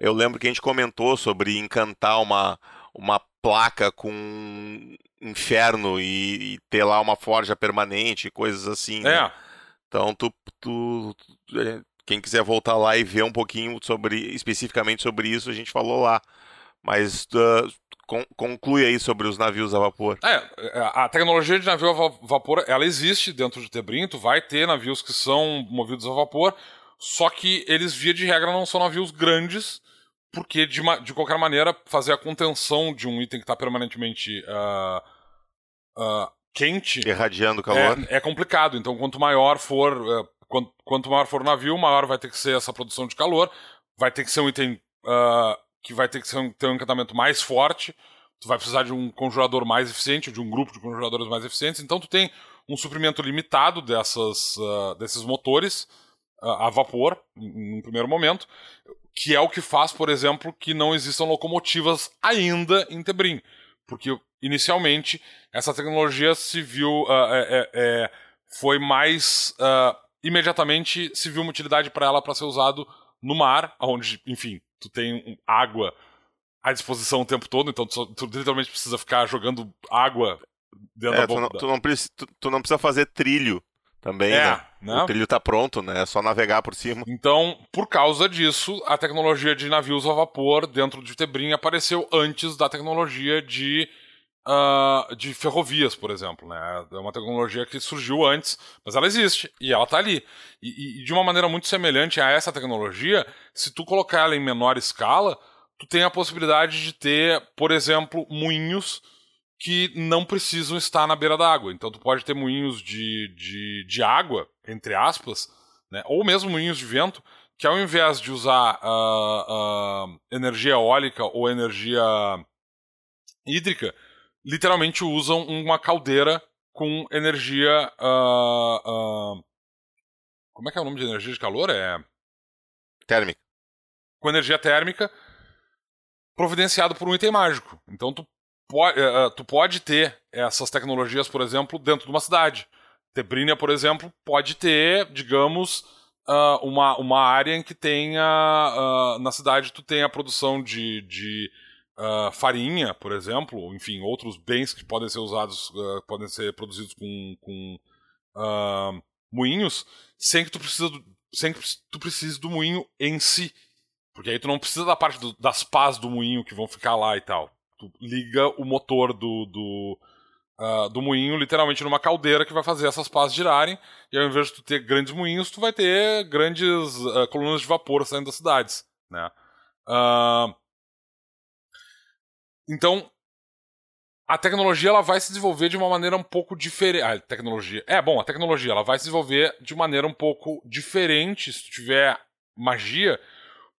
Eu lembro que a gente comentou sobre encantar uma uma placa com inferno e, e ter lá uma forja permanente, coisas assim. Né? É. Então tu, tu, tu, é, quem quiser voltar lá e ver um pouquinho sobre especificamente sobre isso, a gente falou lá. Mas uh, con conclui aí sobre os navios a vapor. É, a tecnologia de navio a vapor, ela existe dentro de Tebrinto, vai ter navios que são movidos a vapor, só que eles, via de regra, não são navios grandes, porque, de, de qualquer maneira, fazer a contenção de um item que está permanentemente uh, uh, quente... Irradiando calor. É, é, complicado, então quanto maior for... Uh, quanto, quanto, maior for o navio, maior vai ter que ser essa produção de calor, vai ter que ser um item que vai ter que um, ter um encantamento mais forte, tu vai precisar de um conjurador mais eficiente, de um grupo de conjuradores mais eficientes, então tu tem um suprimento limitado dessas, desses motores a vapor, em primeiro momento, que é o que faz, por exemplo, que não existam locomotivas ainda em Tebrim, porque inicialmente essa tecnologia se viu uh, é, é, foi mais imediatamente se viu uma utilidade para ela para ser usado no mar, onde, enfim, tu tem água à disposição o tempo todo, então tu, tu literalmente precisa ficar jogando água dentro é, da boca. Tu não, tu não, precisa, tu, tu não precisa fazer trilho também, é, né? né? O trilho tá pronto, né? É só navegar por cima. Então, por causa disso, a tecnologia de navios a vapor dentro de Tebrim apareceu antes da tecnologia de uh, de ferrovias, por exemplo. Né? É uma tecnologia que surgiu antes, mas ela existe e ela está ali. E, e, de uma maneira muito semelhante a essa tecnologia, se tu colocar ela em menor escala, tu tem a possibilidade de ter, por exemplo, moinhos que não precisam estar na beira da água. Então tu pode ter moinhos de, de, de água, entre aspas, né? ou mesmo moinhos de vento, que ao invés de usar uh, uh, energia eólica ou energia hídrica, literalmente usam uma caldeira com energia. Uh, como é que é o nome de energia de calor? É. Térmica. Com energia térmica providenciado por um item mágico. Então tu pode, uh, uh, tu pode ter essas tecnologias, por exemplo, dentro de uma cidade. Tebrínia, por exemplo, pode ter, digamos, uh, uma, uma área em que tenha. na cidade tu tem a produção de, de uh, farinha, por exemplo, enfim, outros bens que podem ser usados, uh, podem ser produzidos com, com uh, moinhos sem que tu precisa do, sem que tu precise do moinho em si. Porque aí tu não precisa da parte do, das pás do moinho que vão ficar lá e tal. Tu liga o motor do, do, uh, do moinho literalmente numa caldeira que vai fazer essas pás girarem. E ao invés de tu ter grandes moinhos, tu vai ter grandes uh, colunas de vapor saindo das cidades. Né? Uh, então, a tecnologia ela vai se desenvolver de uma maneira um pouco diferente. A tecnologia. É, bom, a tecnologia ela vai se desenvolver de maneira um pouco diferente se tu tiver magia,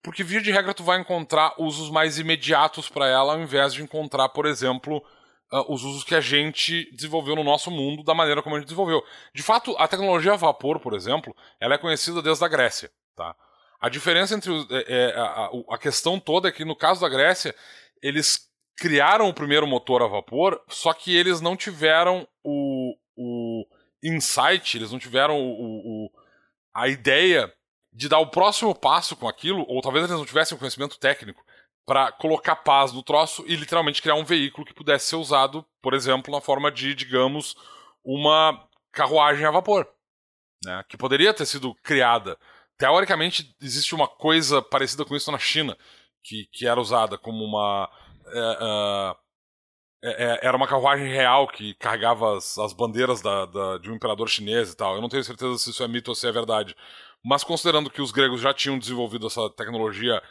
porque via de regra tu vai encontrar usos mais imediatos para ela ao invés de encontrar, por exemplo, uh, os usos que a gente desenvolveu no nosso mundo da maneira como a gente desenvolveu. De fato, a tecnologia a vapor, por exemplo, ela é conhecida desde a Grécia, tá? A diferença entre é, é, a, a questão toda é que no caso da Grécia eles criaram o primeiro motor a vapor, só que eles não tiveram o, o insight, eles não tiveram o, o, a ideia de dar o próximo passo com aquilo, ou talvez eles não tivessem o conhecimento técnico para colocar paz no troço e literalmente criar um veículo que pudesse ser usado, por exemplo, na forma de, digamos, uma carruagem a vapor, né? que poderia ter sido criada. Teoricamente, existe uma coisa parecida com isso na China, que, que era usada como uma é, é, é, era uma carruagem real que carregava as, as bandeiras da, da, de um imperador chinês e tal. Eu não tenho certeza se isso é mito ou se é verdade. Mas considerando que os gregos já tinham desenvolvido essa tecnologia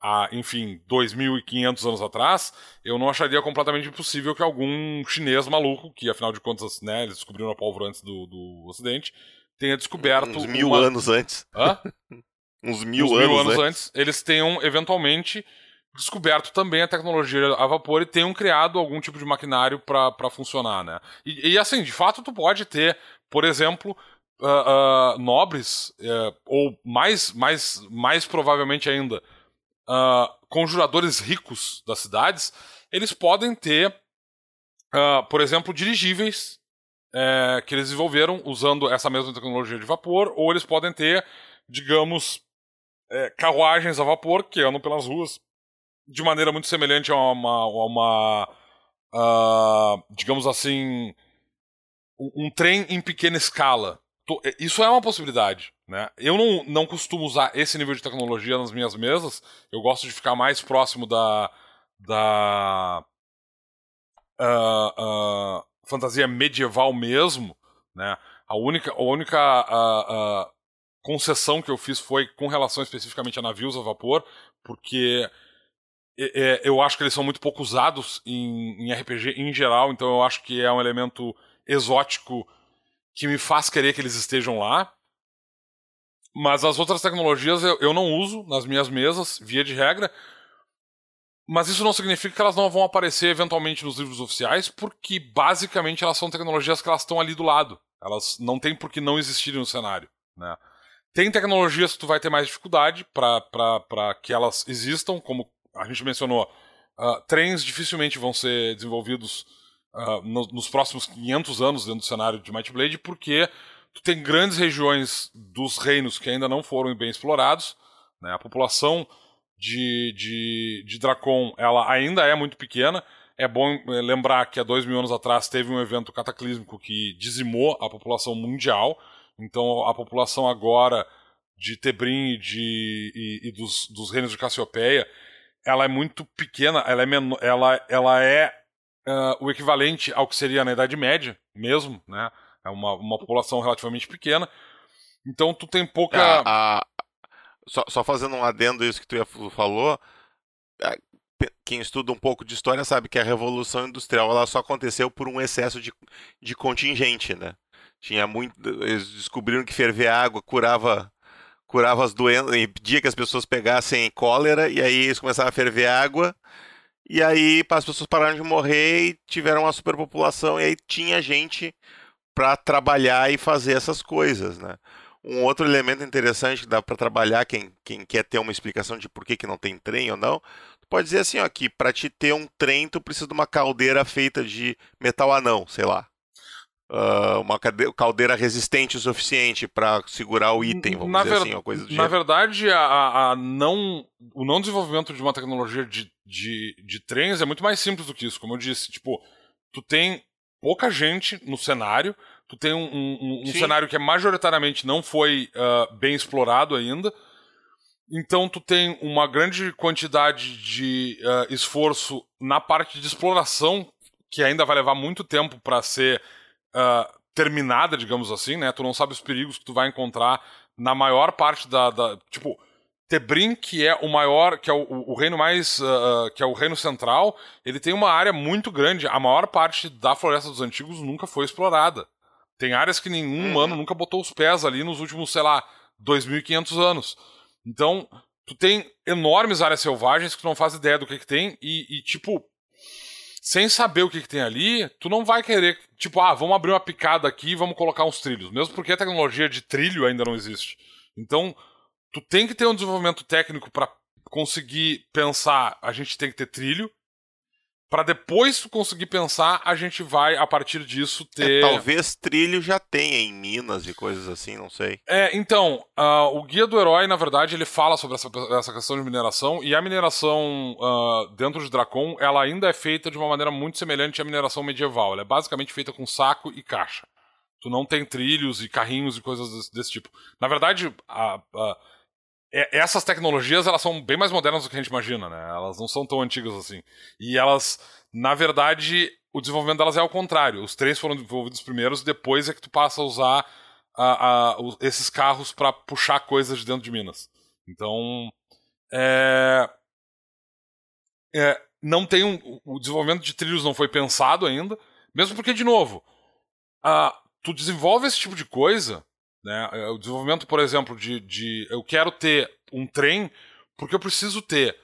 há, enfim, 2.500 anos atrás, eu não acharia completamente impossível que algum chinês maluco, que afinal de contas, né, eles descobriram a pólvora antes do, do Ocidente, tenha descoberto. Uns mil uma... anos antes. Hã? Uns mil, Uns anos, mil anos antes. antes, eles tenham eventualmente descoberto também a tecnologia a vapor e tenham criado algum tipo de maquinário para funcionar, né? E, e, assim, de fato, tu pode ter, por exemplo, uh, nobres, uh, ou mais, mais, mais provavelmente ainda, conjuradores ricos das cidades, eles podem ter, por exemplo, dirigíveis eh, que eles desenvolveram usando essa mesma tecnologia de vapor, ou eles podem ter, digamos, eh, carruagens a vapor que andam pelas ruas de maneira muito semelhante a uma, a uma digamos assim, um, trem em pequena escala. Isso é uma possibilidade. Né? Eu não, não costumo usar esse nível de tecnologia nas minhas mesas. Eu gosto de ficar mais próximo da, da uh, uh, fantasia medieval mesmo. Né? A única, a única concessão que eu fiz foi com relação especificamente a navios a vapor, porque é, eu acho que eles são muito pouco usados em, RPG em geral, então eu acho que é um elemento exótico que me faz querer que eles estejam lá. Mas as outras tecnologias eu, eu não uso nas minhas mesas, via de regra. Mas isso não significa que elas não vão aparecer eventualmente nos livros oficiais, porque basicamente elas são tecnologias que elas estão ali do lado. Elas não têm por que não existirem no cenário. Né? Tem tecnologias que tu vai ter mais dificuldade para que elas existam, como a gente mencionou, uh, trens dificilmente vão ser desenvolvidos uh, no, nos próximos 500 anos dentro do cenário de Might Blade, porque tu tem grandes regiões dos reinos que ainda não foram bem explorados, né? a população de, de, de Dracon ela ainda é muito pequena, é bom eh, lembrar que há dois mil anos atrás teve um evento cataclísmico que dizimou a população mundial. Então a população agora de Tebrim e, de, e, e dos, dos reinos de Cassiopeia ela é muito pequena, ela é, ela, ela é uh, o equivalente ao que seria na Idade Média mesmo, né? É uma, uma população relativamente pequena. Então tu tem pouca. É, a... só, só, fazendo um adendo isso que tu falou, quem estuda um pouco de história sabe que a Revolução Industrial ela só aconteceu por um excesso de, de contingente, né? Tinha muito. Eles descobriram que ferver água curava curava as doenças, impedia que as pessoas pegassem cólera, e aí eles começaram a ferver água, e aí as pessoas pararam de morrer e tiveram uma superpopulação, e aí tinha gente para trabalhar e fazer essas coisas, né? Um outro elemento interessante que dá para trabalhar, quem, quem quer ter uma explicação de por que, que não tem trem ou não, pode dizer assim, ó, que para te ter um trem, tu precisa de uma caldeira feita de metal anão, sei lá uh, uma caldeira resistente o suficiente para segurar o item, vamos na dizer assim, uma coisa do Na verdade, a, a, não, o não desenvolvimento de uma tecnologia de, de, de trens é muito mais simples do que isso, como eu disse. Tipo, tu tem pouca gente no cenário, tu tem um, um, um cenário que majoritariamente não foi uh, bem explorado ainda. Então tu tem uma grande quantidade de uh, esforço na parte de exploração, que ainda vai levar muito tempo para ser uh, terminada, digamos assim, né? Tu não sabe os perigos que tu vai encontrar na maior parte da. da tipo, Tebrim, que é o maior, que é o, o reino mais. Uh, que é o reino central, ele tem uma área muito grande. A maior parte da Floresta dos Antigos nunca foi explorada. Tem áreas que nenhum uhum. humano nunca botou os pés ali nos últimos, sei lá, 2.500 anos. Então, tu tem enormes áreas selvagens que tu não faz ideia do que, que tem e, e tipo, sem saber o que, que tem ali, tu não vai querer, tipo, ah, vamos abrir uma picada aqui e vamos colocar uns trilhos. Mesmo porque a tecnologia de trilho ainda não existe. Então, tu tem que ter um desenvolvimento técnico para conseguir pensar, a gente tem que ter trilho, para depois conseguir pensar, a gente vai, a partir disso, é, ter. É, talvez trilho já tenha em Minas e coisas assim, não sei. É, então, uh, o Guia do Herói, na verdade, ele fala sobre essa, essa questão de mineração, e a mineração uh, dentro de Dracon, ela ainda é feita de uma maneira muito semelhante à mineração medieval. Ela é basicamente feita com saco e caixa. Tu não tem trilhos e carrinhos e coisas desse, desse tipo. Na verdade, a, a é, essas tecnologias elas são bem mais modernas do que a gente imagina, né? Elas não são tão antigas assim. E elas, na verdade, o desenvolvimento delas é ao contrário. Os trens foram desenvolvidos primeiros, depois é que tu passa a usar a, a, esses carros para puxar coisas de dentro de Minas. Então, é, é, não tem um, o desenvolvimento de trilhos não foi pensado ainda, mesmo porque de novo, a, tu desenvolve esse tipo de coisa né? É, o desenvolvimento, por exemplo, de, de eu quero ter um trem porque eu preciso ter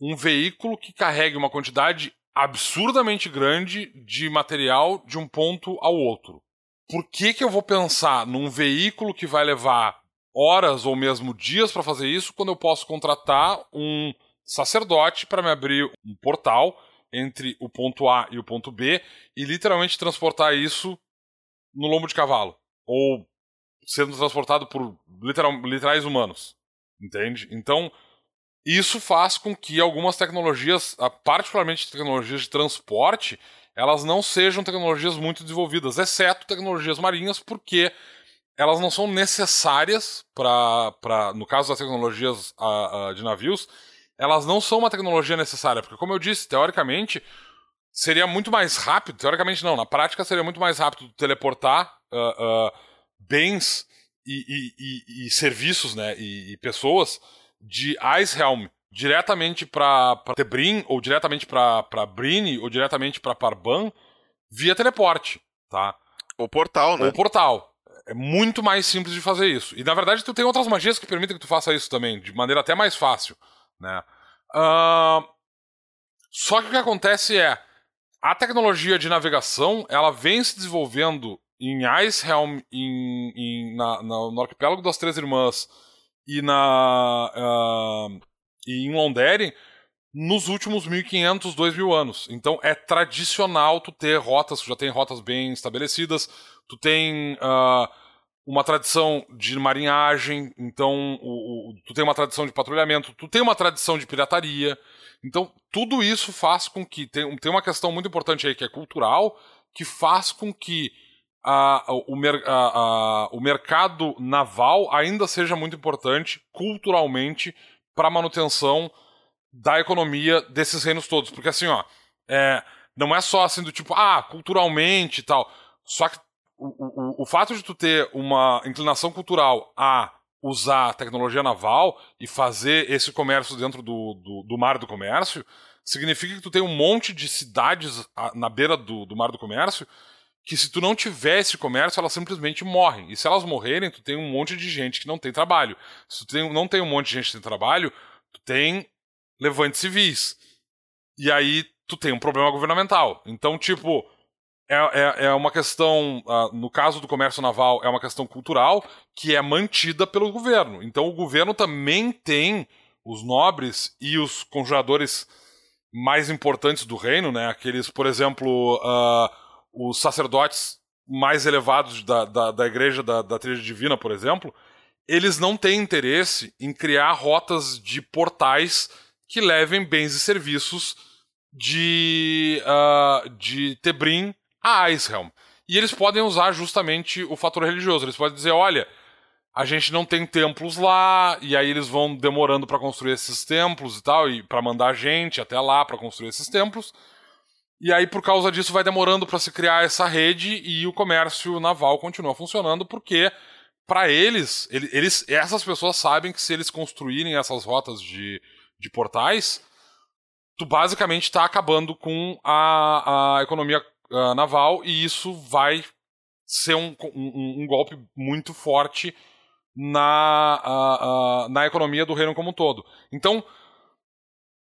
um veículo que carregue uma quantidade absurdamente grande de material de um ponto ao outro. Por que, que eu vou pensar num veículo que vai levar horas ou mesmo dias para fazer isso quando eu posso contratar um sacerdote para me abrir um portal entre o ponto A e o ponto B e literalmente transportar isso no lombo de cavalo ou sendo transportado por literal, literais humanos. Entende? Então, isso faz com que algumas tecnologias, particularmente tecnologias de transporte, elas não sejam tecnologias muito desenvolvidas, exceto tecnologias marinhas, porque elas não são necessárias para, no caso das tecnologias a, a, de navios, elas não são uma tecnologia necessária, porque como eu disse, teoricamente seria muito mais rápido, teoricamente não, na prática seria muito mais rápido teleportar uh, uh, bens e, e, e, serviços, né, e, pessoas de Icehelm diretamente para Tebrim, ou diretamente para Brini, ou diretamente para Parban, via teleporte, tá? O portal, né? O portal. É muito mais simples de fazer isso. E na verdade tu tem outras magias que permitem que tu faça isso também, de maneira até mais fácil, né? Uh... Só que o que acontece é, a tecnologia de navegação, ela vem se desenvolvendo em Icehelm, em, em, na, na, no Arquipélago das Três Irmãs e na uh, em Londeren nos últimos 1500, 2000 anos. Então é tradicional tu ter rotas, tu já tem rotas bem estabelecidas, tu tem uh, uma tradição de marinhagem, então o, o, tu tem uma tradição de patrulhamento, tu tem uma tradição de pirataria. Então tudo isso faz com que tem, tem uma questão muito importante aí que é cultural, que faz com que a, o, a, o mercado naval ainda seja muito importante culturalmente para a manutenção da economia desses reinos todos. Porque assim, ó, é, não é só assim do tipo, ah, culturalmente e tal. Só que o, o, o fato de tu ter uma inclinação cultural a usar tecnologia naval e fazer esse comércio dentro do, do, do, mar do comércio significa que tu tem um monte de cidades na beira do, do mar do comércio que se tu não tiver esse comércio, elas simplesmente morrem. E se elas morrerem, tu tem um monte de gente que não tem trabalho. Se tu tem, não tem um monte de gente que tem trabalho, tu tem levantes civis. E aí tu tem um problema governamental. Então, tipo, é, é, é uma questão, uh, no caso do comércio naval, é uma questão cultural que é mantida pelo governo. Então o governo também tem os nobres e os conjuradores mais importantes do reino, né? Aqueles, por exemplo, uh, os sacerdotes mais elevados da, da, da igreja da, da Trilha Divina, por exemplo, eles não têm interesse em criar rotas de portais que levem bens e serviços de, uh, de Tebrim a Icehelm. E eles podem usar justamente o fator religioso. Eles podem dizer, olha, a gente não tem templos lá, e aí eles vão demorando para construir esses templos e tal, e para mandar gente até lá para construir esses templos. E aí, por causa disso, vai demorando para se criar essa rede e o comércio naval continua funcionando, porque para eles, eles, essas pessoas sabem que se eles construírem essas rotas de, de portais, tu basicamente está acabando com a, a economia uh, naval e isso vai ser um, um, um golpe muito forte na, uh, uh, na economia do reino como um todo. Então,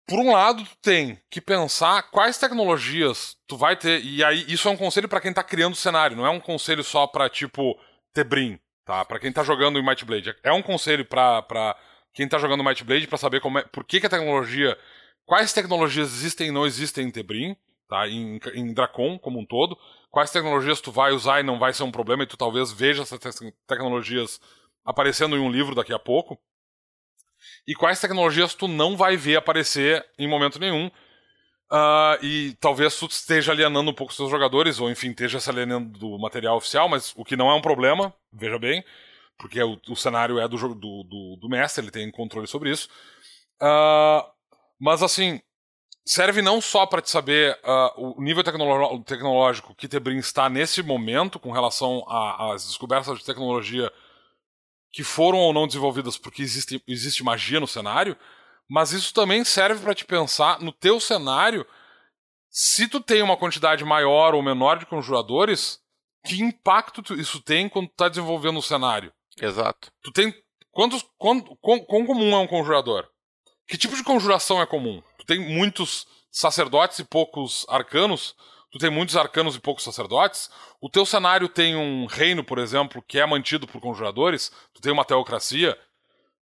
por um lado, tu tem que pensar quais tecnologias tu vai ter, e aí isso é um conselho para quem tá criando o cenário, não é um conselho só para tipo Tebrim, tá? Para quem tá jogando em Might Blade. É um conselho para quem tá jogando Might Blade para saber como é, por que, que a tecnologia, quais tecnologias existem e não existem em Tebrim, tá? Em, em Dracon como um todo, quais tecnologias tu vai usar e não vai ser um problema e tu talvez veja essas te tecnologias aparecendo em um livro daqui a pouco. E quais tecnologias tu não vai ver aparecer em momento nenhum. Uh, e talvez tu esteja alienando um pouco os seus jogadores, ou enfim, esteja se alienando do material oficial, mas o que não é um problema, veja bem, porque o, o cenário é do, do, do, do, mestre, ele tem controle sobre isso. Uh, mas assim, serve não só para te saber uh, o nível tecnológico que Tebrim está nesse momento com relação às descobertas de tecnologia que foram ou não desenvolvidas porque existe, existe magia no cenário, mas isso também serve para te pensar no teu cenário se tu tem uma quantidade maior ou menor de conjuradores, que impacto isso tem quando tu tá desenvolvendo o cenário? Exato. Tu tem quantos quão, quão, quão comum é um conjurador? Que tipo de conjuração é comum? Tu tem muitos sacerdotes e poucos arcanos? Tu tem muitos arcanos e poucos sacerdotes. O teu cenário tem um reino, por exemplo, que é mantido por conjuradores. Tu tem uma teocracia.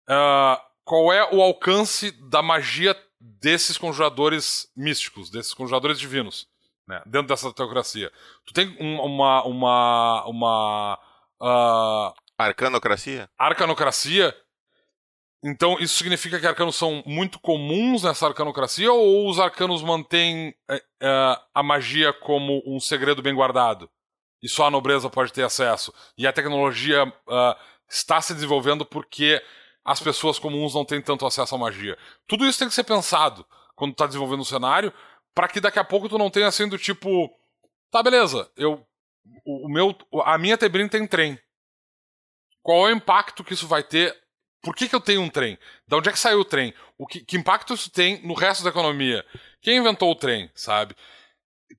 Uh, qual é o alcance da magia desses conjuradores místicos, desses conjuradores divinos, né, dentro dessa teocracia? Tu tem uma uma uma uh, arcanocracia? Arcanocracia então, isso significa que arcanos são muito comuns nessa arcanocracia ou os arcanos mantêm é, a magia como um segredo bem guardado? E só a nobreza pode ter acesso? E a tecnologia uh, está se desenvolvendo porque as pessoas comuns não têm tanto acesso à magia? Tudo isso tem que ser pensado quando está desenvolvendo um cenário para que daqui a pouco tu não tenha sendo tipo. Tá, beleza, eu. O, o meu, a minha Tebrim tem trem. Qual é o impacto que isso vai ter por que, que eu tenho um trem? De onde é que saiu o trem? O que, que impacto isso tem no resto da economia? Quem inventou o trem, sabe?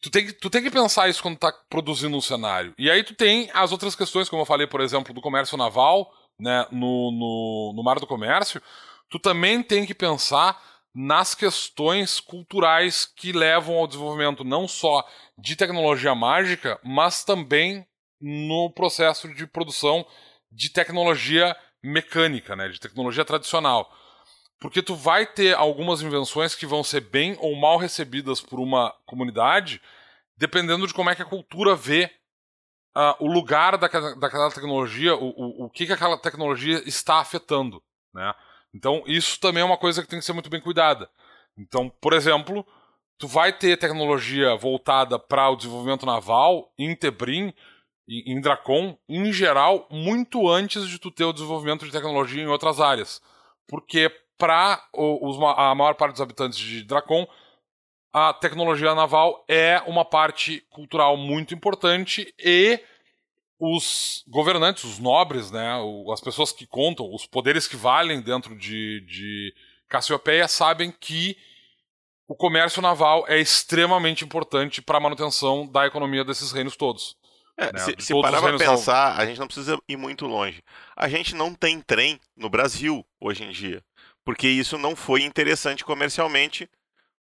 Tu tem, que, tu tem que pensar isso quando tá produzindo um cenário. E aí tu tem as outras questões, como eu falei, por exemplo, do comércio naval, né, no, no, no mar do comércio. Tu também tem que pensar nas questões culturais que levam ao desenvolvimento não só de tecnologia mágica, mas também no processo de produção de tecnologia mecânica, né, de tecnologia tradicional. Porque tu vai ter algumas invenções que vão ser bem ou mal recebidas por uma comunidade, dependendo de como é que a cultura vê uh, o lugar daquela, daquela tecnologia, o, o, o que, que aquela tecnologia está afetando. Né? Então, isso também é uma coisa que tem que ser muito bem cuidada. Então, por exemplo, tu vai ter tecnologia voltada para o desenvolvimento naval em Tebrim, em Dracon, em geral, muito antes de tu ter o desenvolvimento de tecnologia em outras áreas. Porque para a maior parte dos habitantes de Dracon, a tecnologia naval é uma parte cultural muito importante e os governantes, os nobres, né, as pessoas que contam, os poderes que valem dentro de, de Cassiopeia sabem que o comércio naval é extremamente importante para a manutenção da economia desses reinos todos. É, né? Se, se parar pra pensar, a gente não precisa ir muito longe. A gente não tem trem no Brasil hoje em dia, porque isso não foi interessante comercialmente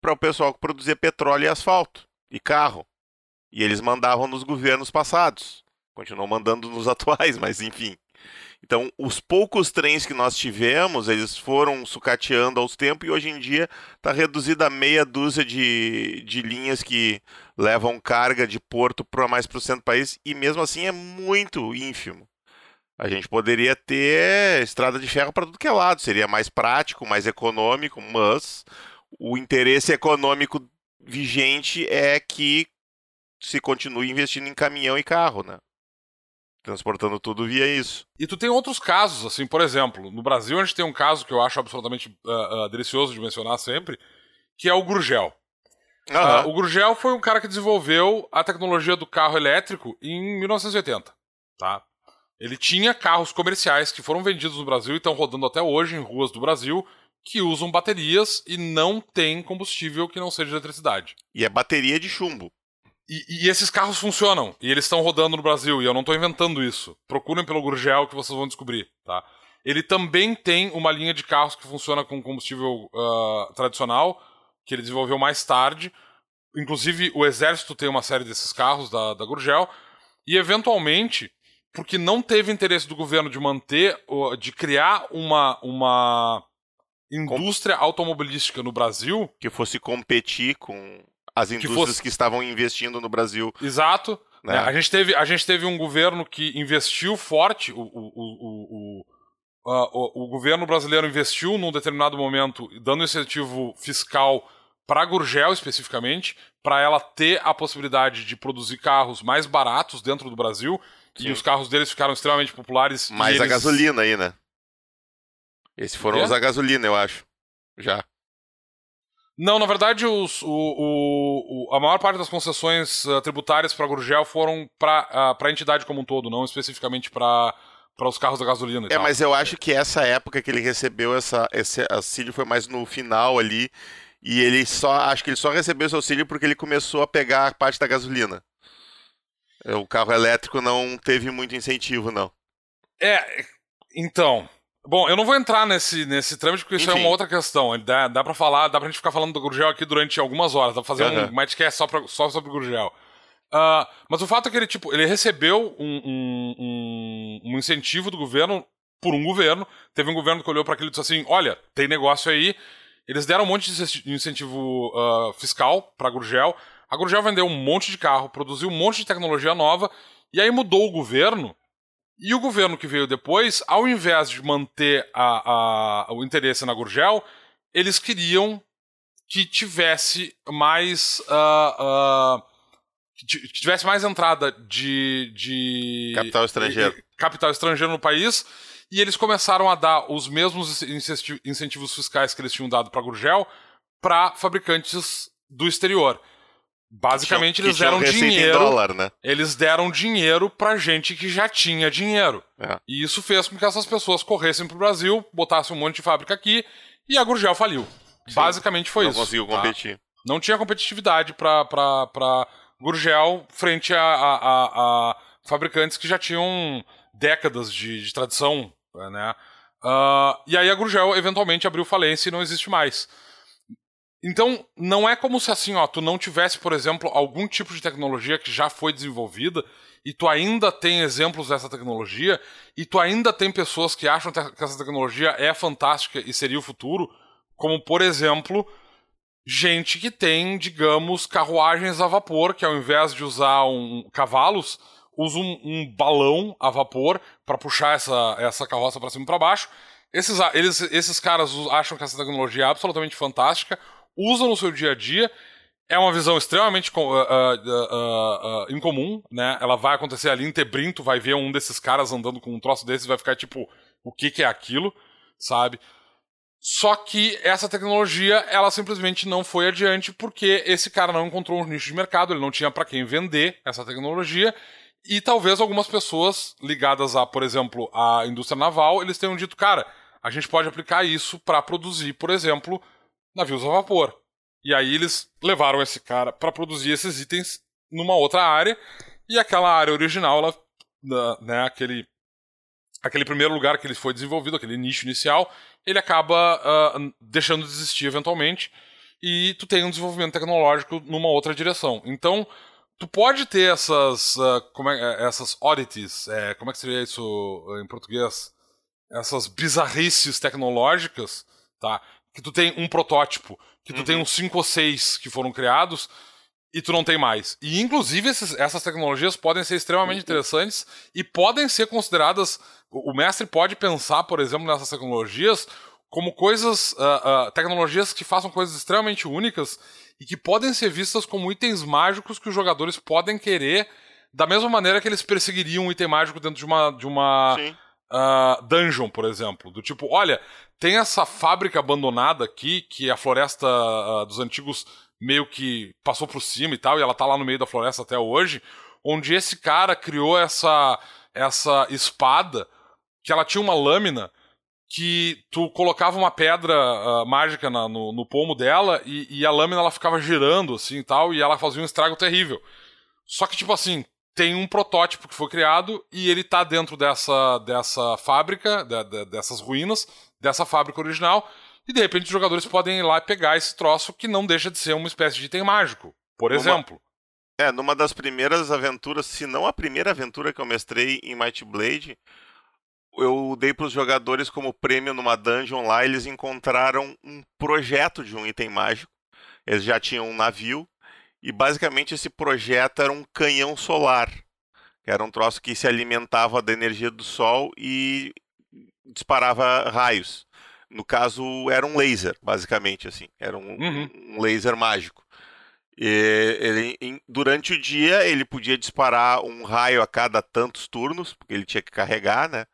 para o pessoal que produzia petróleo e asfalto e carro. E eles mandavam nos governos passados. Continuam mandando nos atuais, mas enfim. Então, os poucos trens que nós tivemos, eles foram sucateando aos tempos e hoje em dia está reduzida a meia dúzia de, de linhas que levam carga de porto para mais para o centro do país e mesmo assim é muito ínfimo. A gente poderia ter estrada de ferro para tudo que é lado, seria mais prático, mais econômico, mas o interesse econômico vigente é que se continue investindo em caminhão e carro, né? Transportando tudo via isso. E tu tem outros casos, assim, por exemplo, no Brasil a gente tem um caso que eu acho absolutamente uh, uh, delicioso de mencionar sempre, que é o Gurgel. Uhum. Uh, o Gurgel foi um cara que desenvolveu a tecnologia do carro elétrico em 1980, tá? Ele tinha carros comerciais que foram vendidos no Brasil e estão rodando até hoje em ruas do Brasil que usam baterias e não tem combustível que não seja eletricidade. E é bateria de chumbo. E, e esses carros funcionam, e eles estão rodando no Brasil, e eu não estou inventando isso. Procurem pelo Gurgel que vocês vão descobrir, tá? Ele também tem uma linha de carros que funciona com combustível uh, tradicional, que ele desenvolveu mais tarde. Inclusive, o Exército tem uma série desses carros da, da Gurgel. E, eventualmente, porque não teve interesse do governo de manter, de criar uma, uma indústria automobilística no Brasil. Que fosse competir com as indústrias que, fosse... que estavam investindo no Brasil. Exato. Né? A, gente teve, a gente teve um governo que investiu forte, o, o, o, o, o governo brasileiro investiu num determinado momento, dando incentivo fiscal para a Gurgel especificamente, para ela ter a possibilidade de produzir carros mais baratos dentro do Brasil Sim. E os carros deles ficaram extremamente populares. Mais eles... a gasolina aí, né? Esses foram os a gasolina, eu acho. Já. Não, na verdade, os, o, o, a maior parte das concessões uh, tributárias para a Gurgel foram para uh, a entidade como um todo, não especificamente para para os carros da gasolina. é, mas eu acho que essa época que ele recebeu essa, esse auxílio foi mais no final ali. E ele só. Acho que ele só recebeu esse auxílio porque ele começou a pegar a parte da gasolina. O carro elétrico não teve muito incentivo, não. É, então. Bom, eu não vou entrar nesse, nesse trâmite porque isso Enfim. é uma outra questão. Dá, dá pra falar, dá pra gente ficar falando do Gurgel aqui durante algumas horas. Dá pra fazer uhum. um matchcast só, pra, só sobre o Gurgel. Uh, mas o fato é que ele, tipo, ele recebeu um, um, um, um incentivo do governo por um governo. Teve um governo que olhou para aquilo e disse assim: olha, tem negócio aí. Eles deram um monte de incentivo uh, fiscal para Gurgel. A Gurgel vendeu um monte de carro, produziu um monte de tecnologia nova, e aí mudou o governo. E o governo que veio depois, ao invés de manter a, a, o interesse na Gurgel, eles queriam que tivesse mais. Uh, uh, que tivesse mais entrada de, de. Capital estrangeiro. Capital estrangeiro no país. E eles começaram a dar os mesmos incentivos fiscais que eles tinham dado para a Gurgel para fabricantes do exterior. Basicamente, eles deram dinheiro. Dólar, né? Eles deram dinheiro pra gente que já tinha dinheiro. É. E isso fez com que essas pessoas corressem pro Brasil, botassem um monte de fábrica aqui e a Gurgel faliu. Sim. Basicamente foi Não isso. Não conseguiu tá? competir. Não tinha competitividade pra, pra, pra Gurgel frente a, a, a, a fabricantes que já tinham décadas de, de tradição, né? Uh, e aí a Gurgel eventualmente abriu falência e não existe mais. Então, não é como se assim, ó, tu não tivesse, por exemplo, algum tipo de tecnologia que já foi desenvolvida e tu ainda tem exemplos dessa tecnologia e tu ainda tem pessoas que acham que essa tecnologia é fantástica e seria o futuro, como por exemplo, gente que tem, digamos, carruagens a vapor, que ao invés de usar um cavalos, usa um, um balão a vapor para puxar essa, essa carroça para cima e para baixo. Esses, eles, esses caras acham que essa tecnologia é absolutamente fantástica usam no seu dia a dia. É uma visão extremamente uh, uh, uh, incomum, né? Ela vai acontecer ali em Tebrinto, vai ver um desses caras andando com um troço desses, vai ficar tipo, o que, que é aquilo, sabe? Só que essa tecnologia, ela simplesmente não foi adiante porque esse cara não encontrou um nicho de mercado, ele não tinha para quem vender essa tecnologia. E talvez algumas pessoas ligadas a, por exemplo, a indústria naval, eles tenham dito, cara, a gente pode aplicar isso para produzir, por exemplo, navios a vapor. E aí eles levaram esse cara para produzir esses itens numa outra área, e aquela área original, ela, né, aquele, aquele primeiro lugar que ele foi desenvolvido, aquele nicho inicial, ele acaba uh, deixando de existir eventualmente, e tu tem um desenvolvimento tecnológico numa outra direção. Então, tu pode ter essas, uh, como é, essas oddities, é, como é que seria isso em português? Essas bizarrices tecnológicas, tá? Que tu tem um protótipo, que tu uhum. tem uns 5 ou 6 que foram criados e tu não tem mais. E inclusive esses, essas tecnologias podem ser extremamente uhum. interessantes e podem ser consideradas. O mestre pode pensar, por exemplo, nessas tecnologias como coisas, uh, uh, tecnologias que façam coisas extremamente únicas e que podem ser vistas como itens mágicos que os jogadores podem querer, da mesma maneira que eles perseguiriam um item mágico dentro de uma, de uma uh, dungeon, por exemplo. Do tipo, olha, tem essa fábrica abandonada aqui, que a floresta dos antigos meio que passou por cima e tal, e ela tá lá no meio da floresta até hoje, onde esse cara criou essa, essa espada que ela tinha uma lâmina que tu colocava uma pedra uh, mágica na, no, no pomo dela e, e, a lâmina ela ficava girando assim e tal, e ela fazia um estrago terrível. Só que, tipo assim, tem um protótipo que foi criado e ele tá dentro dessa, dessa fábrica, de, de, dessas ruínas, dessa fábrica original, e de repente os jogadores podem ir lá e pegar esse troço que não deixa de ser uma espécie de item mágico, por numa, exemplo. É, numa das primeiras aventuras, se não a primeira aventura que eu mestrei em Might Blade, eu dei para os jogadores como prêmio numa dungeon lá, eles encontraram um projeto de um item mágico. Eles já tinham um navio e basicamente esse projeto era um canhão solar, que era um troço que se alimentava da energia do sol e disparava raios. No caso, era um laser, basicamente assim, era um, uhum. um laser mágico. E ele, em, durante o dia ele podia disparar um raio a cada tantos turnos, porque ele tinha que carregar, né?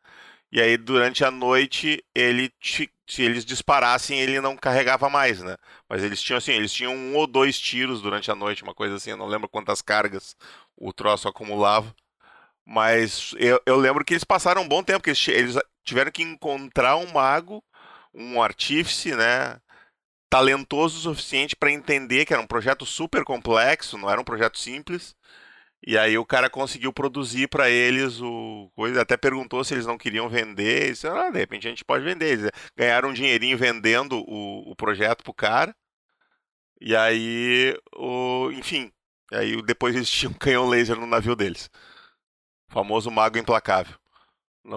E aí, durante a noite, ele se eles disparassem, ele não carregava mais, né? Mas eles tinham assim, eles tinham um ou dois tiros durante a noite, uma coisa assim, eu não lembro quantas cargas o troço acumulava. Mas eu, eu lembro que eles passaram um bom tempo, porque eles, eles tiveram que encontrar um mago, um artífice, né? Talentoso o suficiente para entender que era um projeto super complexo, não era um projeto simples e aí o cara conseguiu produzir para eles o coisa, até perguntou se eles não queriam vender, e disse, ah, de repente a gente pode vender. Eles ganharam um dinheirinho vendendo o, o projeto pro cara. E aí, o, enfim, aí depois eles tinham um canhão laser no navio deles. O famoso mago implacável.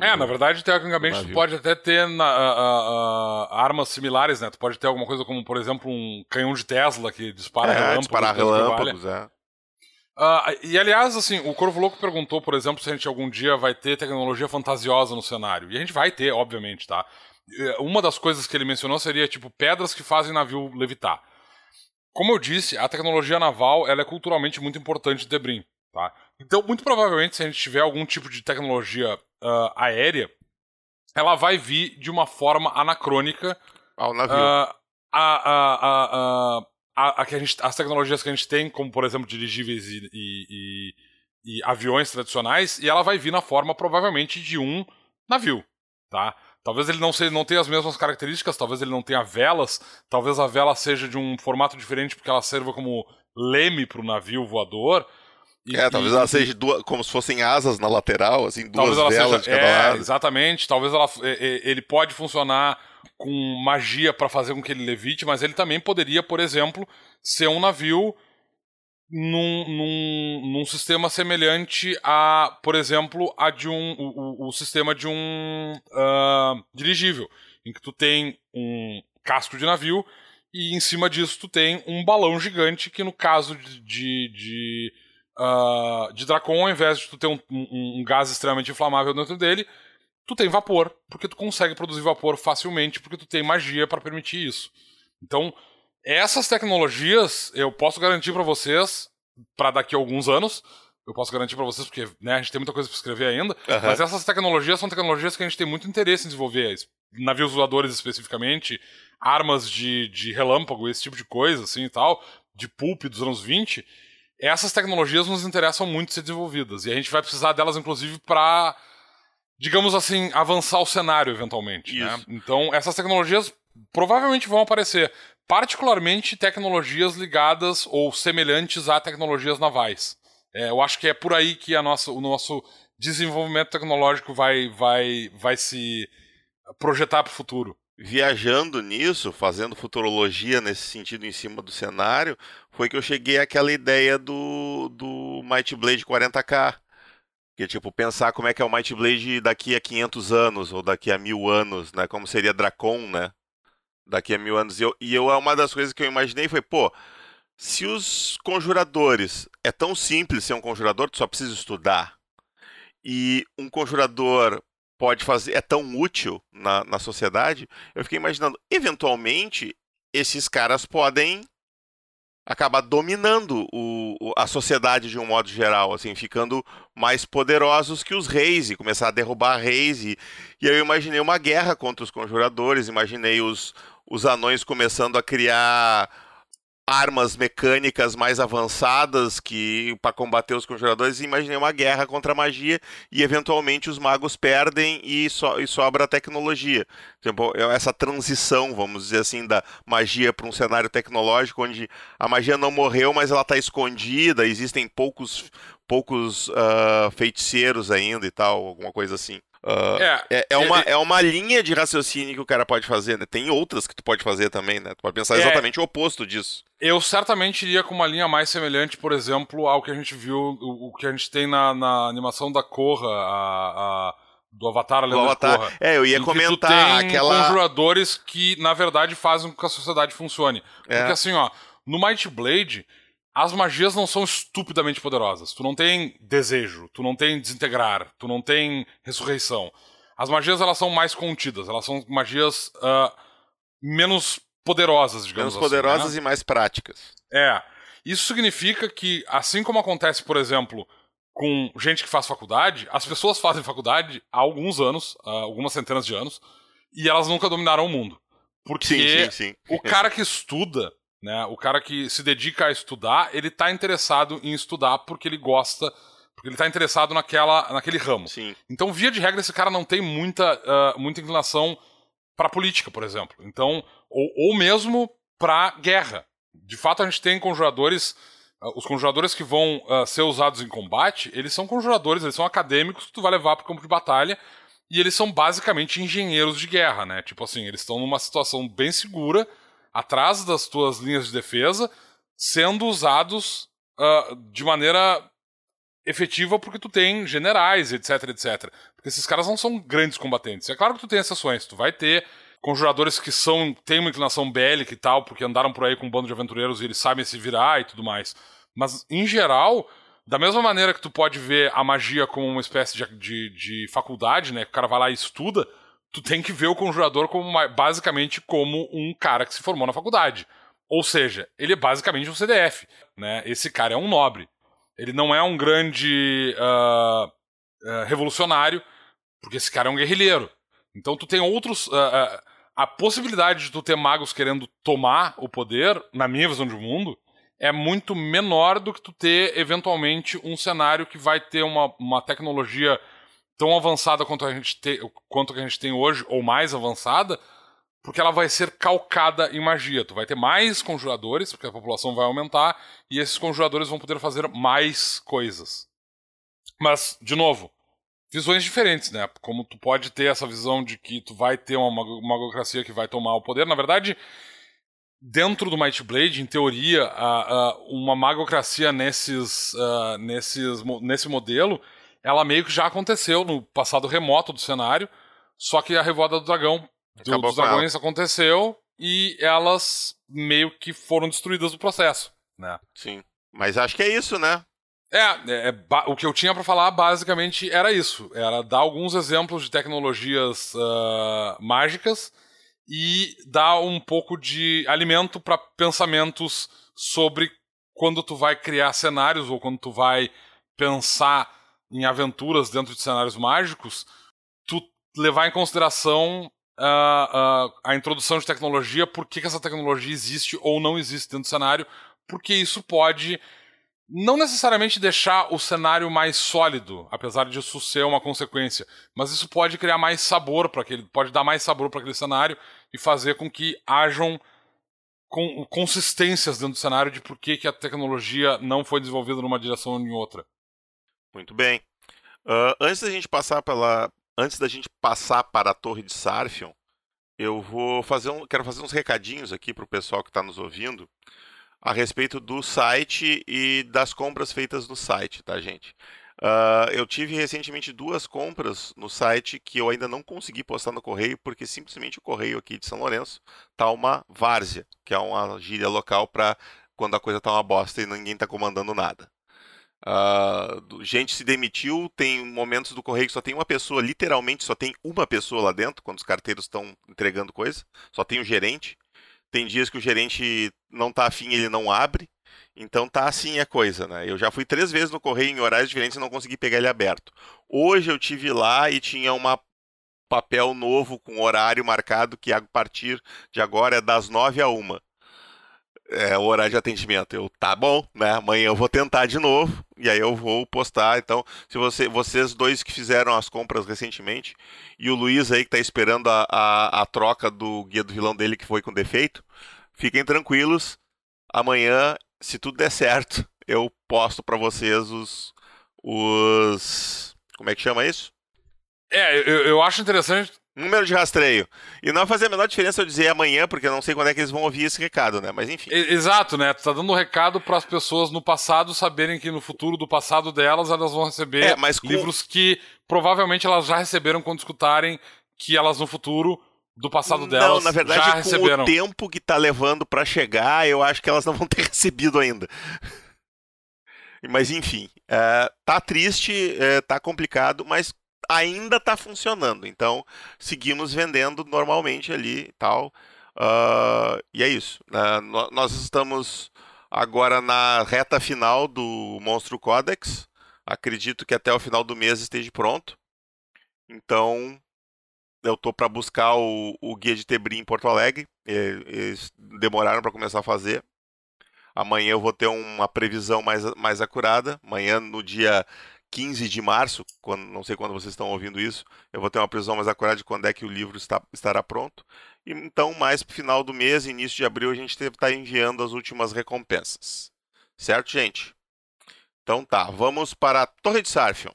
É, na verdade, tecnicamente, tu pode até ter na, a, a, armas similares, né? Tu pode ter alguma coisa como, por exemplo, um canhão de Tesla que dispara é, relâmpagos. Disparar relâmpagos, é. Uh, e aliás, assim, o Corvo Louco perguntou, por exemplo, se a gente algum dia vai ter tecnologia fantasiosa no cenário. E a gente vai ter, obviamente, tá? Uma das coisas que ele mencionou seria, tipo, pedras que fazem navio levitar. Como eu disse, a tecnologia naval ela é culturalmente muito importante de Debrim, tá? Então, muito provavelmente, se a gente tiver algum tipo de tecnologia uh, aérea, ela vai vir de uma forma anacrônica ao navio. Uh, a, a, a, a, a, que a gente, as tecnologias que a gente tem, como por exemplo dirigíveis e, e, e, e, aviões tradicionais, e ela vai vir na forma provavelmente de um navio, tá? Talvez ele não, seja, não tenha as mesmas características, talvez ele não tenha velas, talvez a vela seja de um formato diferente porque ela serva como leme para o navio voador. E, é, talvez e, ela seja duas, como se fossem asas na lateral, assim, duas velas seja, de cada é, lado. Exatamente, talvez ela, ele pode funcionar com magia para fazer com que ele levite, mas ele também poderia, por exemplo, ser um navio num, num, num sistema semelhante a, por exemplo, a de um o, o, sistema de um uh, dirigível, em que tu tem um casco de navio e em cima disso tu tem um balão gigante que no caso de, de, de, uh, de Dracon, ao invés de tu ter um, um, um gás extremamente inflamável dentro dele, tu tem vapor, porque tu consegue produzir vapor facilmente, porque tu tem magia para permitir isso. Então, essas tecnologias, eu posso garantir para vocês, para daqui a alguns anos, eu posso garantir para vocês, porque né, a gente tem muita coisa para escrever ainda, uhum. mas essas tecnologias são tecnologias que a gente tem muito interesse em desenvolver. Navios voadores especificamente, armas de, de relâmpago, esse tipo de coisa, assim e tal, de pulp dos anos 20. Essas tecnologias nos interessam muito ser desenvolvidas. E a gente vai precisar delas, inclusive, para digamos assim, avançar o cenário eventualmente. Né? Então, essas tecnologias provavelmente vão aparecer, particularmente tecnologias ligadas ou semelhantes a tecnologias navais. É, eu acho que é por aí que a nossa, o nosso desenvolvimento tecnológico vai, vai, vai se projetar para o futuro. Viajando nisso, fazendo futurologia nesse sentido em cima do cenário, foi que eu cheguei àquela ideia do, do Might Blade 40K, que tipo, pensar como é que é o Might Blade daqui a 500 anos, ou daqui a mil anos, né? Como seria Dracon, né? Daqui a mil anos. E, eu, e eu, uma das coisas que eu imaginei foi, pô, se os conjuradores... É tão simples ser um conjurador, tu só precisa estudar. E um conjurador pode fazer, é tão útil na, na sociedade, eu fiquei imaginando, eventualmente, esses caras podem acabar dominando o, a sociedade de um modo geral, assim, ficando mais poderosos que os reis e começar a derrubar reis. E, e eu imaginei uma guerra contra os conjuradores, imaginei os, os anões começando a criar armas mecânicas mais avançadas que para combater os conjuradores, imaginei uma guerra contra a magia e eventualmente os magos perdem e, so, e sobra a tecnologia. Tipo, essa transição, vamos dizer assim, da magia para um cenário tecnológico onde a magia não morreu, mas ela está escondida, existem poucos poucos uh, feiticeiros ainda e tal, alguma coisa assim. Uh, é, é, é, uma, é uma linha de raciocínio que o cara pode fazer, né? Tem outras que tu pode fazer também, né? Tu pode pensar é, exatamente o oposto disso. Eu certamente iria com uma linha mais semelhante, por exemplo, ao que a gente viu, o, o que a gente tem na, na animação da Korra, a, a, do Avatar, a lenda Avatar. Korra. É, eu ia comentar tem aquela... conjuradores que, na verdade, fazem com que a sociedade funcione. É. Porque assim, ó, no Might Blade, as magias não são estupidamente poderosas. Tu não tem desejo, tu não tem desintegrar, tu não tem ressurreição. As magias elas são mais contidas, elas são magias uh, menos poderosas, digamos menos assim. Menos poderosas né? e mais práticas. É. Isso significa que, assim como acontece, por exemplo, com gente que faz faculdade, as pessoas fazem faculdade há alguns anos, algumas centenas de anos, e elas nunca dominaram o mundo. Porque sim, sim, sim. o cara que estuda né? O cara que se dedica a estudar, ele está interessado em estudar porque ele gosta, porque ele está interessado naquela, naquele ramo. Sim. Então, via de regra, esse cara não tem muita, uh, muita inclinação para política, por exemplo. Então, ou, ou mesmo para guerra. De fato, a gente tem conjuradores. Uh, os conjuradores que vão uh, ser usados em combate, eles são conjuradores, eles são acadêmicos que tu vai levar para o campo de batalha. E eles são basicamente engenheiros de guerra, né? Tipo assim, eles estão numa situação bem segura atrás das tuas linhas de defesa, sendo usados uh, de maneira efetiva porque tu tem generais, etc, etc. Porque esses caras não são grandes combatentes. É claro que tu tem exceções, tu vai ter conjuradores que são têm uma inclinação bélica e tal, porque andaram por aí com um bando de aventureiros e eles sabem se virar e tudo mais. Mas, em geral, da mesma maneira que tu pode ver a magia como uma espécie de, de, de faculdade, né? Que o cara vai lá e estuda, tu tem que ver o conjurador como basicamente como um cara que se formou na faculdade. Ou seja, ele é basicamente um CDF. Né? Esse cara é um nobre. Ele não é um grande uh, uh, revolucionário, porque esse cara é um guerrilheiro. Então tu tem outros. Uh, a possibilidade de tu ter magos querendo tomar o poder, na minha visão de mundo, é muito menor do que tu ter, eventualmente, um cenário que vai ter uma, uma tecnologia tão avançada quanto a gente tem, quanto a gente tem hoje, ou mais avançada, porque ela vai ser calcada em magia. Tu vai ter mais conjuradores, porque a população vai aumentar, e esses conjuradores vão poder fazer mais coisas. Mas, de novo, visões diferentes, né? Como tu pode ter essa visão de que tu vai ter uma magocracia que vai tomar o poder. Na verdade, dentro do Might Blade, em teoria, uma magocracia nesses, uh, nesses, nesse modelo ela meio que já aconteceu no passado remoto do cenário, só que a Revoada do Dragão, do, dos Dragões, aconteceu e elas meio que foram destruídas do processo, né? Sim. Mas acho que é isso, né? É, é, é o que eu tinha para falar basicamente era isso. Era dar alguns exemplos de tecnologias uh, mágicas e dar um pouco de alimento para pensamentos sobre quando tu vai criar cenários ou quando tu vai pensar em aventuras dentro de cenários mágicos, tu levar em consideração uh, uh, a introdução de tecnologia, por que, essa tecnologia existe ou não existe dentro do cenário, porque isso pode não necessariamente deixar o cenário mais sólido, apesar disso ser uma consequência, mas isso pode criar mais sabor para aquele, pode dar mais sabor para aquele cenário e fazer com que hajam consistências dentro do cenário de por que, que a tecnologia não foi desenvolvida numa direção ou em outra. Muito bem. Uh, antes da gente passar pela, antes da gente passar para a Torre de Sarfion, eu vou fazer um, quero fazer uns recadinhos aqui para o pessoal que está nos ouvindo a respeito do site e das compras feitas no site, tá, gente? Uh, eu tive recentemente duas compras no site que eu ainda não consegui postar no correio porque simplesmente o correio aqui de São Lourenço tá uma várzea, que é uma gíria local para quando a coisa tá uma bosta e ninguém tá comandando nada. Uh, gente se demitiu, tem momentos do correio que só tem uma pessoa, literalmente só tem uma pessoa lá dentro, quando os carteiros estão entregando coisa, só tem o gerente. Tem dias que o gerente não tá afim, ele não abre. Então tá assim a coisa, né? Eu já fui três vezes no correio em horários diferentes e não consegui pegar ele aberto. Hoje eu tive lá e tinha um papel novo com horário marcado que a partir de agora é das nove a uma é, o horário de atendimento. Eu, tá bom, né? Amanhã eu vou tentar de novo e aí eu vou postar. Então, se você, vocês dois que fizeram as compras recentemente e o Luiz aí que tá esperando a, a, a troca do guia do vilão dele que foi com defeito, fiquem tranquilos. Amanhã, se tudo der certo, eu posto para vocês os, os. Como é que chama isso? É, eu, eu acho interessante Número de rastreio. E não fazia a menor diferença eu dizer amanhã, porque eu não sei quando é que eles vão ouvir esse recado, né? Mas enfim. Exato, né? Tu tá dando um recado para as pessoas no passado saberem que no futuro do passado delas elas vão receber é, com... livros que provavelmente elas já receberam quando escutarem que elas no futuro do passado delas Não, na verdade, já com receberam. o tempo que tá levando para chegar, eu acho que elas não vão ter recebido ainda. Mas enfim, é, tá triste, é, tá complicado, mas ainda está funcionando. Então, seguimos vendendo normalmente ali e tal. Uh, e é isso. Uh, nós estamos agora na reta final do Monstro Codex. Acredito que até o final do mês esteja pronto. Então, eu tô para buscar o, o, guia de Tebrim em Porto Alegre. Eles demoraram para começar a fazer. Amanhã eu vou ter uma previsão mais, mais acurada. Amanhã, no dia 15 de março, quando, não sei quando vocês estão ouvindo isso, eu vou ter uma previsão mais acurada de quando é que o livro está, estará pronto. Então, mais para final do mês, início de abril, a gente deve estar enviando as últimas recompensas. Certo, gente? Então tá, vamos para a Torre de Sarfion.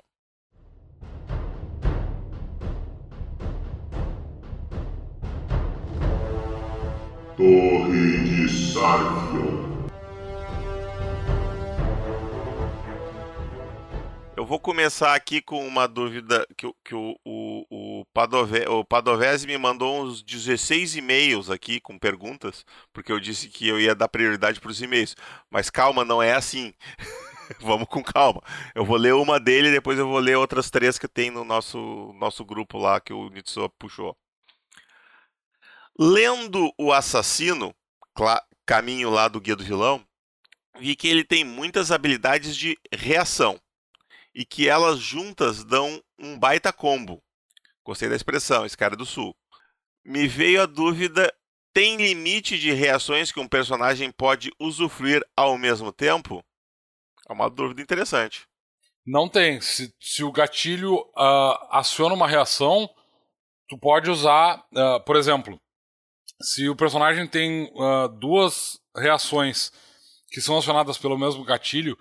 Torre de Sarfion Eu vou começar aqui com uma dúvida que, que o, o, o, Padove, o Padovese me mandou uns 16 e-mails aqui com perguntas, porque eu disse que eu ia dar prioridade para os e-mails. Mas calma, não é assim. Vamos com calma. Eu vou ler uma dele e depois eu vou ler outras três que tem no nosso, nosso grupo lá que o Nitsuo puxou. Lendo O Assassino, caminho lá do Guia do Vilão, vi que ele tem muitas habilidades de reação e que elas juntas dão um baita combo. Gostei da expressão, esse cara é do sul. Me veio a dúvida: tem limite de reações que um personagem pode usufruir ao mesmo tempo? É uma dúvida interessante. Não tem. Se, se o gatilho uh, aciona uma reação, tu pode usar, uh, por exemplo, se o personagem tem uh, duas reações que são acionadas pelo mesmo gatilho,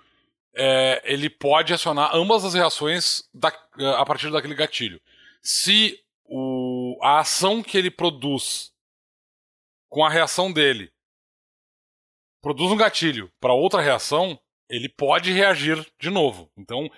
é, ele pode acionar ambas as reações da, a partir daquele gatilho. Se o, a ação que ele produz com a reação dele produz um gatilho para outra reação, ele pode reagir de novo. Então,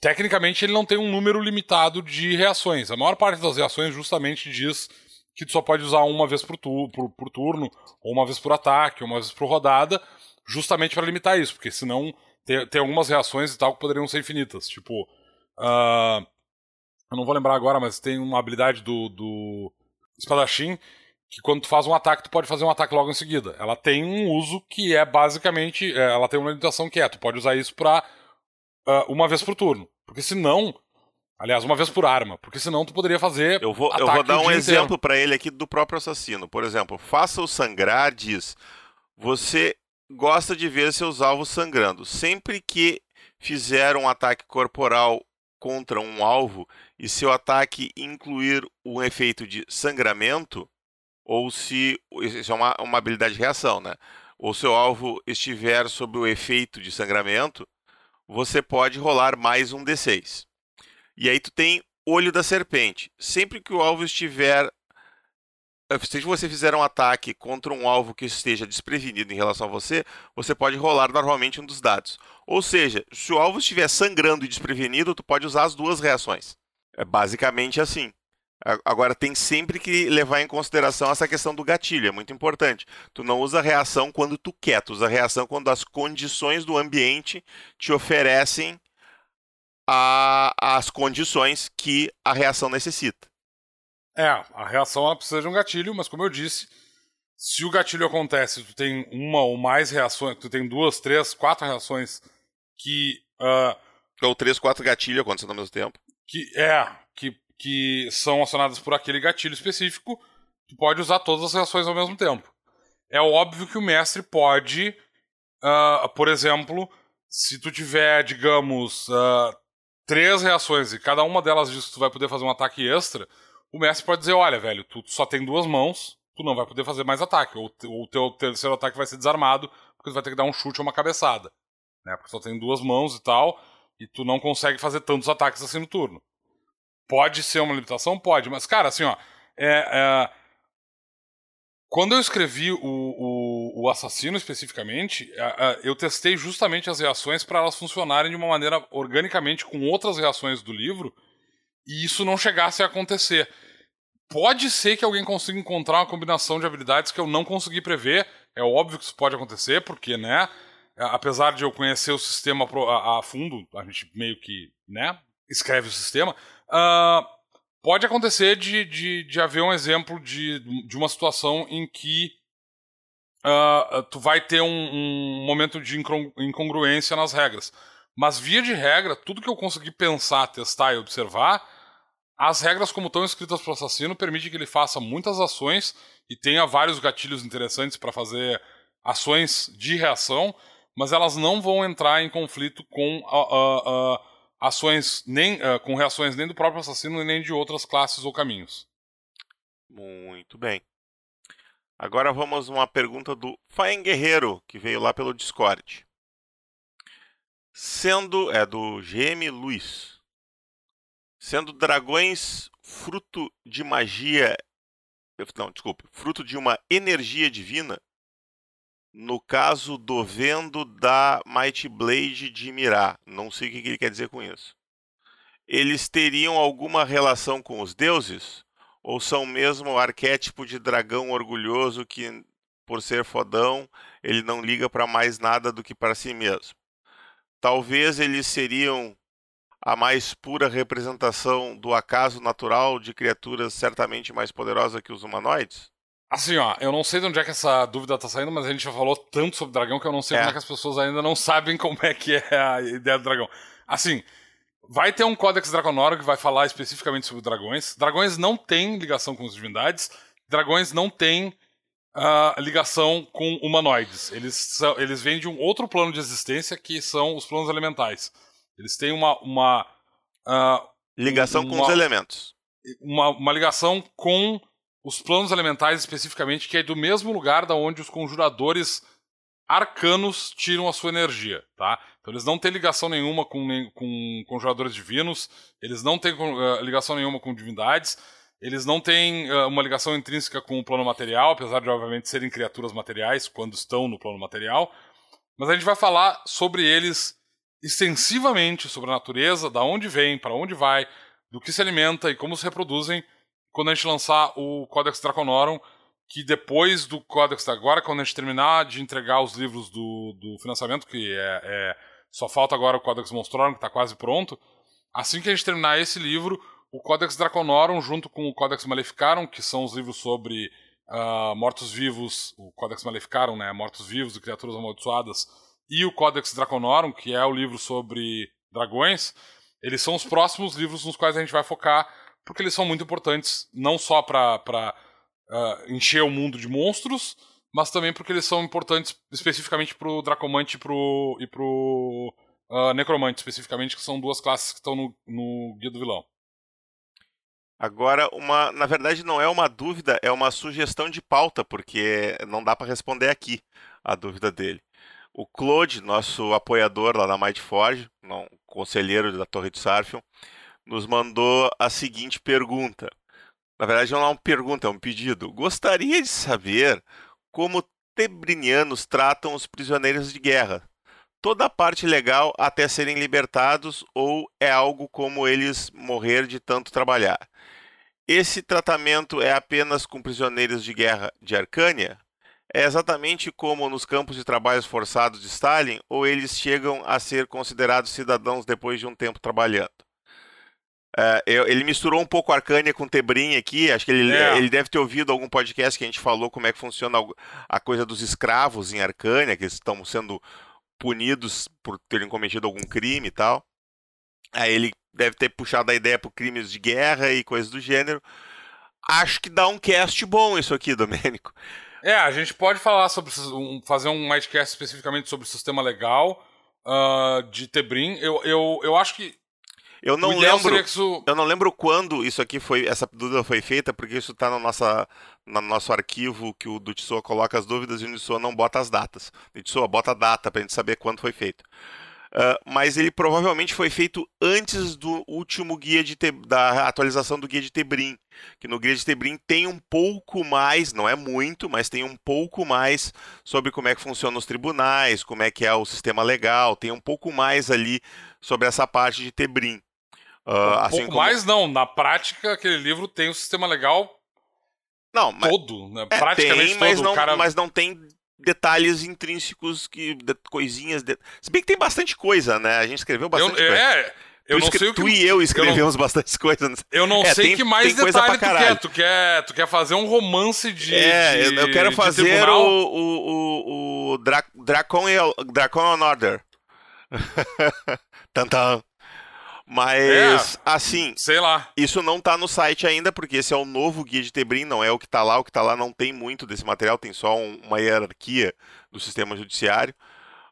tecnicamente, ele não tem um número limitado de reações. A maior parte das reações justamente diz que tu só pode usar uma vez por, tu, por, por turno, ou uma vez por ataque, ou uma vez por rodada, justamente para limitar isso, porque senão tem, tem algumas reações e tal que poderiam ser infinitas. Tipo, uh, eu não vou lembrar agora, mas tem uma habilidade do, do espadachim que quando tu faz um ataque, tu pode fazer um ataque logo em seguida. Ela tem um uso que é basicamente. É, ela tem uma limitação que é: tu pode usar isso pra uh, uma vez por turno. Porque senão. Aliás, uma vez por arma, porque senão tu poderia fazer. Eu vou, eu vou dar um exemplo para ele aqui do próprio assassino. Por exemplo, faça o sangrar diz: você gosta de ver seus alvos sangrando. Sempre que fizer um ataque corporal contra um alvo e seu ataque incluir um efeito de sangramento, ou se isso é uma, uma habilidade de reação, né? Ou seu alvo estiver sob o efeito de sangramento, você pode rolar mais um D6. E aí tu tem olho da serpente. Sempre que o alvo estiver se você fizer um ataque contra um alvo que esteja desprevenido em relação a você, você pode rolar normalmente um dos dados. Ou seja, se o alvo estiver sangrando e desprevenido, tu pode usar as duas reações. É basicamente assim. Agora tem sempre que levar em consideração essa questão do gatilho, é muito importante. Tu não usa reação quando tu quer, tu usa reação quando as condições do ambiente te oferecem a, as condições que a reação necessita. É, a reação ela precisa de um gatilho, mas como eu disse, se o gatilho acontece, tu tem uma ou mais reações, tu tem duas, três, quatro reações que. Uh, ou três, quatro gatilhos acontecendo ao mesmo tempo. Que é, que que são acionadas por aquele gatilho específico, tu pode usar todas as reações ao mesmo tempo. É óbvio que o mestre pode, uh, por exemplo, se tu tiver, digamos, uh, três reações e cada uma delas diz que tu vai poder fazer um ataque extra, o mestre pode dizer, olha, velho, tu só tem duas mãos, tu não vai poder fazer mais ataque, ou, o teu terceiro ataque vai ser desarmado, porque tu vai ter que dar um chute ou uma cabeçada, né? Porque só tem duas mãos e tal, e tu não consegue fazer tantos ataques assim no turno. Pode ser uma limitação? Pode, mas, cara, assim, ó. É, é... Quando eu escrevi o, o, o assassino especificamente, é, é, eu testei justamente as reações para elas funcionarem de uma maneira organicamente com outras reações do livro e isso não chegasse a acontecer. Pode ser que alguém consiga encontrar uma combinação de habilidades que eu não consegui prever. É óbvio que isso pode acontecer, porque, né? Apesar de eu conhecer o sistema a, fundo, a gente meio que, né? Escreve o sistema. Uh, pode acontecer de, de, de haver um exemplo de, de uma situação em que uh, tu vai ter um, um momento de incongruência nas regras. Mas, via de regra, tudo que eu consegui pensar, testar e observar, as regras, como estão escritas para o assassino, permitem que ele faça muitas ações e tenha vários gatilhos interessantes para fazer ações de reação, mas elas não vão entrar em conflito com a, ações nem uh, com reações nem do próprio assassino nem de outras classes ou caminhos. Muito bem. Agora vamos uma pergunta do Faen Guerreiro, que veio lá pelo Discord. Sendo é do GM Luiz. Sendo dragões fruto de magia, não, desculpe, fruto de uma energia divina, no caso do vendo da Might Blade de Mirá. Não sei o que ele quer dizer com isso. Eles teriam alguma relação com os deuses? Ou são mesmo o arquétipo de dragão orgulhoso que, por ser fodão, ele não liga para mais nada do que para si mesmo? Talvez eles seriam a mais pura representação do acaso natural de criaturas certamente mais poderosas que os humanoides? Assim, ó, eu não sei de onde é que essa dúvida tá saindo, mas a gente já falou tanto sobre dragão que eu não sei é. como é que as pessoas ainda não sabem como é que é a ideia do dragão. Assim, vai ter um Codex Draconorum que vai falar especificamente sobre dragões. Dragões não têm ligação com as divindades, dragões não têm uh, ligação com humanoides. Eles, são, eles vêm de um outro plano de existência que são os planos elementais. Eles têm uma. uma uh, ligação uma, com os elementos. Uma, uma ligação com os planos elementais especificamente, que é do mesmo lugar da onde os conjuradores arcanos tiram a sua energia, tá? Então eles não têm ligação nenhuma com, com conjuradores divinos, eles não têm uh, ligação nenhuma com divindades, eles não têm uh, uma ligação intrínseca com o plano material, apesar de obviamente serem criaturas materiais quando estão no plano material. Mas a gente vai falar sobre eles extensivamente, sobre a natureza, da onde vem, para onde vai, do que se alimenta e como se reproduzem quando a gente lançar o Codex Draconorum, que depois do Codex, agora quando a gente terminar de entregar os livros do, do financiamento, que é, é só falta agora o Codex Monstrorum, que está quase pronto, assim que a gente terminar esse livro, o Codex Draconorum, junto com o Codex Maleficarum, que são os livros sobre uh, mortos-vivos, o Codex Maleficarum, né, mortos-vivos e criaturas amaldiçoadas, e o Codex Draconorum, que é o livro sobre dragões, eles são os próximos livros nos quais a gente vai focar porque eles são muito importantes, não só para uh, ah, encher o mundo de monstros, mas também porque eles são importantes especificamente pro Dracomante e pro, e pro uh, Necromante, especificamente, que são duas classes que estão no, no Guia do Vilão. Agora, uma, na verdade, não é uma dúvida, é uma sugestão de pauta, porque não dá para responder aqui a dúvida dele. O Claude, nosso apoiador lá na Mightforge, não, conselheiro da Torre de Sarfion, nos mandou a seguinte pergunta. Na verdade, não é uma pergunta, é um pedido. Gostaria de saber como tebrinianos tratam os prisioneiros de guerra. Toda a parte legal até serem libertados ou é algo como eles morrer de tanto trabalhar? esse tratamento é apenas com prisioneiros de guerra de Arcânia? É exatamente como nos campos de trabalhos forçados de Stalin, ou eles chegam a ser considerados cidadãos depois de um tempo trabalhando? É, ele misturou um pouco Arcânia com Tebrim aqui. Acho que ele, É. ele deve ter ouvido algum podcast que a gente falou como é que funciona a coisa dos escravos em Arcânia, que eles estão sendo punidos por terem cometido algum crime e tal. Aí ele deve ter puxado a ideia por crimes de guerra e coisas do gênero. Acho que dá um cast bom isso aqui, Domênico. É, a gente pode falar sobre um- fazer um Mindcast especificamente sobre o sistema legal ah, de Tebrim. Eu, eu, eu acho que Eu não lembro. isso. Eu não lembro quando isso aqui foi, essa dúvida foi feita, porque isso está no, nossa, no nosso arquivo que o do Tsoa coloca as dúvidas e o Tsoa não bota as datas. O bota a data para a gente saber quando foi feito. Ah, mas ele provavelmente foi feito antes do último guia de Te- da atualização do guia de Tebrim, que no guia de Tebrim tem um pouco mais, não é muito, mas tem um pouco mais sobre como é que funcionam os tribunais, como é que é o sistema legal, tem um pouco mais ali sobre essa parte de Tebrim. Ah, um assim pouco como- mais não. Na prática, aquele livro tem o sistema legal Não, mas todo, né? é, Praticamente tem, mas todo. não, o cara... mas não tem detalhes intrínsecos que de- coisinhas. de- Se bem que tem bastante coisa, né? A gente escreveu eu, bastante coisa. é, eu tu, não sei o que. tu e eu escrevemos bastante coisa. Eu não É, sei tem- que mais detalhe tu quer. Tu quer. Tu quer fazer um romance de. é, eu- de- eu quero fazer o, o, o, o Dra Draconian, Draconian Order. Tantan. Mas, É. assim, Sei lá. Isso não tá no site ainda, porque esse é o novo guia de Tebrim, não é o que tá lá. O que tá lá não tem muito desse material, tem só um- uma hierarquia do sistema judiciário.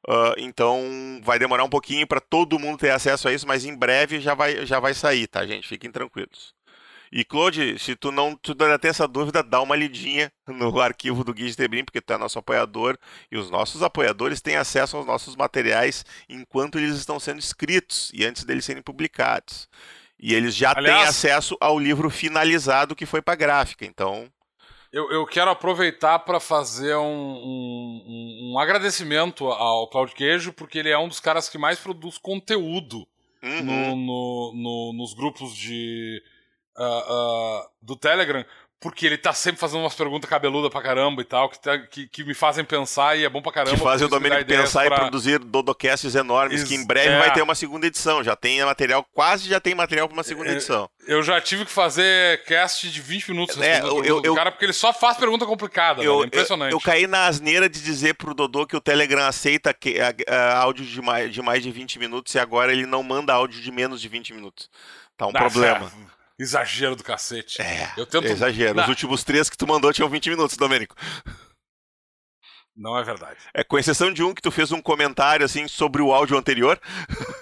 Ah, então vai demorar um pouquinho para todo mundo ter acesso a isso, mas em breve já vai, já vai sair, tá, gente? Fiquem tranquilos. E Claude, se tu não tu ainda tem essa dúvida, dá uma lidinha no arquivo do Guia de Tebrim, porque tu é nosso apoiador e os nossos apoiadores têm acesso aos nossos materiais enquanto eles estão sendo escritos e antes deles serem publicados. E eles já têm Aliás- acesso ao livro finalizado que foi para gráfica. Então, Eu, eu quero aproveitar para fazer um, um, um- um agradecimento ao Claudio Queijo, porque ele é um dos caras que mais produz conteúdo uhum, no, no- no- nos grupos de ah, ah, do Telegram, porque ele tá sempre fazendo umas perguntas cabeludas pra caramba e tal, que, tá- que, que me fazem pensar e é bom pra caramba. que fazem o Domênico pensar pra- e produzir dodocasts enormes, Ex- que em breve é. vai ter uma segunda edição. Já tem material, quase já tem material para uma segunda É, edição. Eu já tive que fazer cast de 20 minutos É, eu- perguntas do eu- cara, porque ele só faz pergunta complicada, Eu, velho, é impressionante. eu, eu caí na asneira de dizer pro Dodô que o Telegram aceita que, a- a- áudio de mais, de mais de 20 minutos e agora ele não manda áudio de menos de 20 minutos. Tá um problema. é, Exagero do cacete. É, Eu tento- exagero. Não. Os últimos três que tu mandou tinham 20 minutos, Domênico. Não é verdade. É, com exceção de um que tu fez um comentário assim sobre o áudio anterior.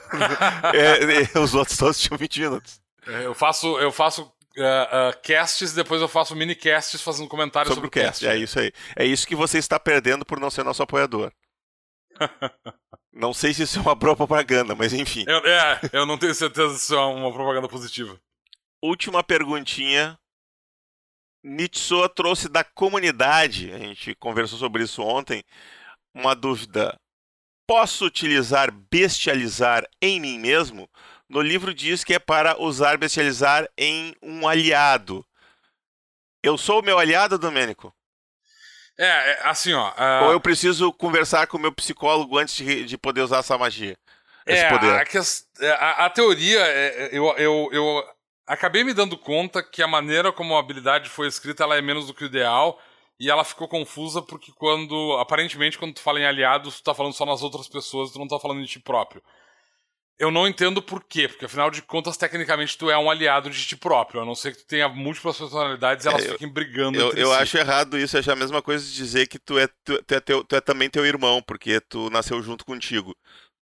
É, é, os outros todos tinham 20 minutos. É, Eu faço, eu faço ah, ah, casts, depois eu faço mini casts fazendo comentários Sobre sobre, o cast. É isso aí. É isso que você está perdendo por não ser nosso apoiador. Não sei se isso é uma boa propaganda, mas enfim. Eu, é, eu não tenho certeza se isso é uma propaganda positiva. Última perguntinha. Nitsoa trouxe da comunidade, a gente conversou sobre isso ontem, uma dúvida. Posso utilizar bestializar em mim mesmo? No livro diz que é para usar bestializar em um aliado. Eu sou o meu aliado, Domênico? É, é, assim, ó. ah, Ou eu preciso conversar com o meu psicólogo antes de, de poder usar essa magia? Esse é, poder. A, é, a- a teoria, é, eu, eu, eu acabei me dando conta que a maneira como a habilidade foi escrita ela é menos do que o ideal. E ela ficou confusa porque quando. Aparentemente, quando tu fala em aliados, tu tá falando só nas outras pessoas, tu não tá falando de ti próprio. Eu não entendo por quê, porque afinal de contas, tecnicamente, tu é um aliado de ti próprio, a não ser que tu tenha múltras personalidades e elas É, eu- fiquem brigando Eu, entre eu si. acho errado isso, é a mesma coisa de dizer que tu é, tu, tu é, teu- tu é também teu irmão, porque tu nasceu junto contigo.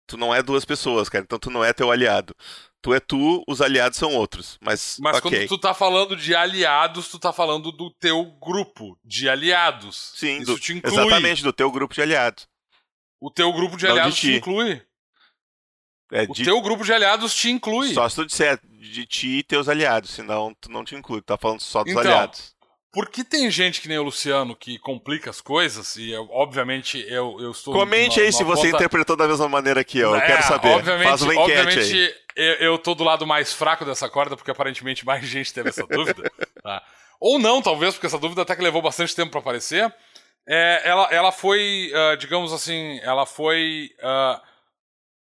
Tu não é duas pessoas, cara, então tu não é teu aliado. Tu é tu, os aliados são outros. Mas, Mas ok. quando tu tá falando de aliados, tu tá falando do teu grupo de aliados. Sim, Isso do- te inclui. exatamente, do teu grupo de aliados. O teu grupo de Não de aliados ti. te inclui. É O de, teu grupo de aliados te inclui. Só se tu disser de ti e teus aliados, senão tu não te inclui, tu tá falando só dos Então, aliados. Porque tem gente que nem o Luciano que complica as coisas, e eu, obviamente eu, eu estou. Comente aí se numa você conta- interpretou da mesma maneira que eu, eu É, quero saber. Obviamente, Faz uma enquete aí. Eu, eu tô do lado mais fraco dessa corda, porque aparentemente mais gente teve essa dúvida. Tá? Ou não, talvez, porque essa dúvida até que levou bastante tempo para aparecer. É, ela, ela foi, uh, digamos assim, ela foi uh,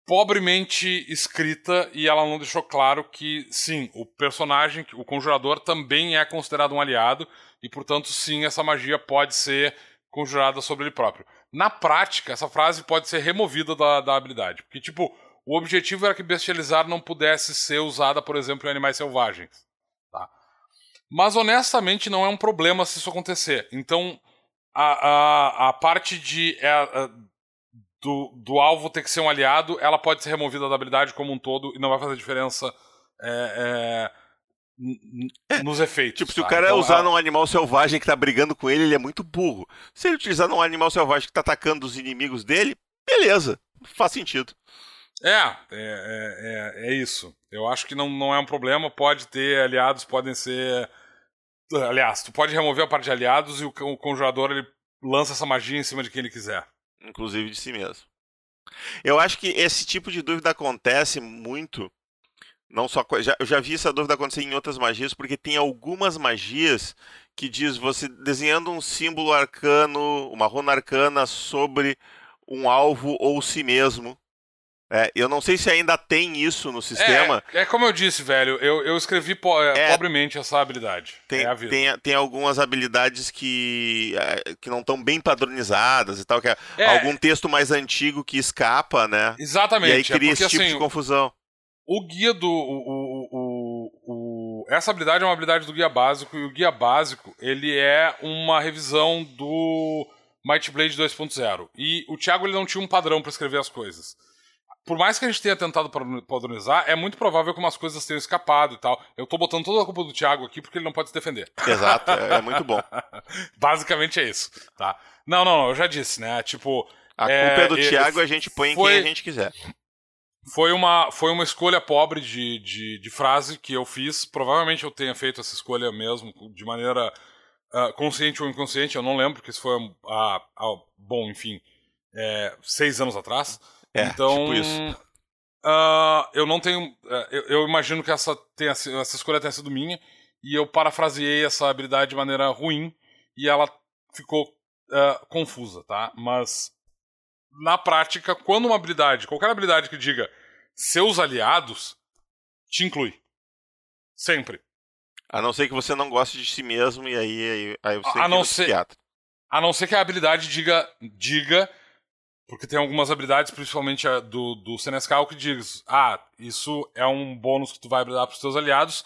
pobremente escrita e ela não deixou claro que, sim, o personagem, o conjurador, também é considerado um aliado e, portanto, sim, essa magia pode ser conjurada sobre ele próprio. Na prática, essa frase pode ser removida da, da habilidade, porque, tipo, o objetivo era que bestializar não pudesse ser usada, por exemplo, em animais selvagens. Tá? Mas honestamente não é um problema se isso acontecer. Então a, a, a parte de é, a, do, do alvo ter que ser um aliado, ela pode ser removida da habilidade como um todo e não vai fazer diferença é, é, nos efeitos. Tipo, se tá? o cara então, usar num animal selvagem que tá brigando com ele, ele é muito burro. Se ele utilizar num animal selvagem que tá atacando os inimigos dele, beleza, faz sentido. É, é, é, é, é, isso. Eu acho que não, não é um problema. Pode ter aliados, podem ser. Aliás, tu pode remover a parte de aliados e o, o conjurador ele lança essa magia em cima de quem ele quiser. Inclusive de si mesmo. Eu acho que esse tipo de dúvida acontece muito. Não só já, eu já vi essa dúvida acontecer em outras magias, porque tem algumas magias que diz você desenhando um símbolo arcano, uma runa arcana sobre um alvo ou si mesmo é, eu não sei se ainda tem isso no sistema. É, é como eu disse, velho, eu, eu escrevi po é, é, pobremente essa habilidade. Tem, é tem, tem, algumas habilidades que, é, que não estão bem padronizadas e tal, que é, é, algum texto mais antigo que escapa, né? Exatamente. E aí cria porque, esse tipo assim, de confusão. O guia do. O, o, o, essa habilidade é uma habilidade do guia básico, e o guia básico ele é uma revisão do Might Blade 2.0. E o Thiago ele não tinha um padrão para escrever as coisas por mais que a gente tenha tentado padronizar, é muito provável que umas coisas tenham escapado e tal. Eu tô botando toda a culpa do Thiago aqui porque ele não pode se defender. Exato, é, é muito bom. Basicamente é isso, tá? Não, não, eu já disse, né? Tipo. A é, culpa é do é, Thiago, a gente põe foi, em quem a gente quiser. Foi uma, foi uma escolha pobre de, de, de, frase que eu fiz. Provavelmente eu tenha feito essa escolha mesmo de maneira uh, consciente ou inconsciente, eu não lembro, porque isso foi. Uh, uh, bom, enfim, é, seis anos atrás. É, então, tipo isso. Uh, eu não tenho. Uh, eu, eu, imagino que essa, tenha, essa escolha tenha sido minha, e eu parafraseei essa habilidade de maneira ruim, e ela ficou uh, confusa, tá? Mas, na prática, quando uma habilidade, qualquer habilidade que diga seus aliados, te inclui. Sempre. A não ser que você não goste de si mesmo, e aí, aí, aí você a não ser, psiquiatra. A não ser que a habilidade diga, diga porque tem algumas habilidades, principalmente a do, do Senescal, que diz: ah, isso é um bônus que tu vai dar para os teus aliados,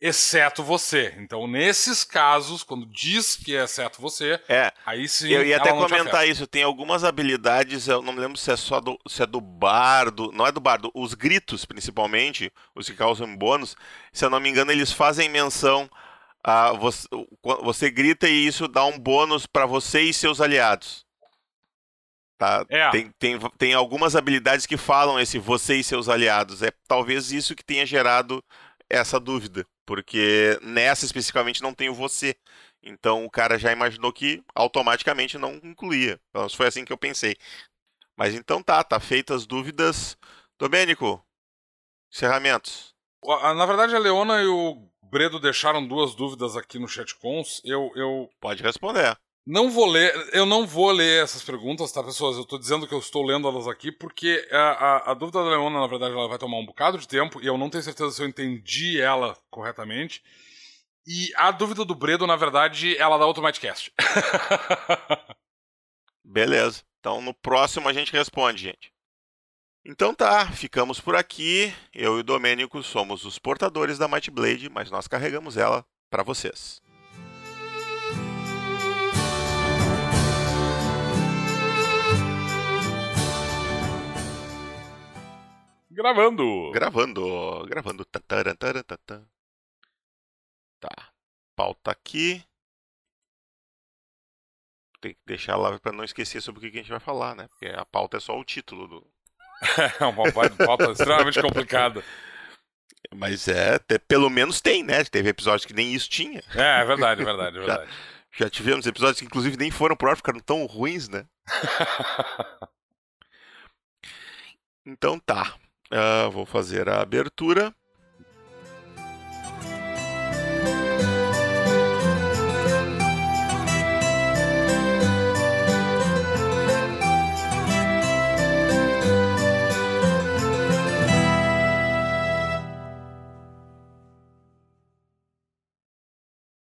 exceto você. Então, nesses casos, quando diz que é exceto você, é. aí sim. Eu ia até comentar isso. Tem algumas habilidades, eu não me lembro se é só do, se é do bardo, não é do bardo, os gritos, principalmente, os que causam bônus. Se eu não me engano, eles fazem menção a você, você grita e isso dá um bônus para você e seus aliados. Tá? É. Tem, tem, tem algumas habilidades que falam esse você e seus aliados. É talvez isso que tenha gerado essa dúvida. Porque nessa especificamente não tem o você. Então o cara já imaginou que automaticamente não incluía. Então foi assim que eu pensei. Mas então tá, tá feitas as dúvidas. Domênico, encerramentos. Na verdade, a Leona e o Bredo deixaram duas dúvidas aqui no chat cons. Eu, eu... Pode responder. Não vou ler, eu não vou ler essas perguntas, tá, pessoas? Eu tô dizendo que eu estou lendo elas aqui porque a, a, a, dúvida da Leona, na verdade, ela vai tomar um bocado de tempo e eu não tenho certeza se eu entendi ela corretamente. E a dúvida do Bredo, na verdade, ela dá outro Mightcast. Beleza. Então no próximo a gente responde, gente. Então tá, ficamos por aqui. Eu e o Domênico somos os portadores da Might Blade, mas nós carregamos ela para vocês. Gravando. Gravando. Gravando. Tá. Pauta aqui. Tem que deixar lá para não esquecer sobre o que a gente vai falar, né? Porque a pauta é só o título do. é uma pauta extremamente complicada. Mas é, até, pelo menos tem, né? Teve episódios que nem isso tinha. É, é verdade, é verdade, é verdade. Já, já tivemos episódios que inclusive nem foram pro ar, ficaram tão ruins, né? então tá. Uh, vou fazer a abertura.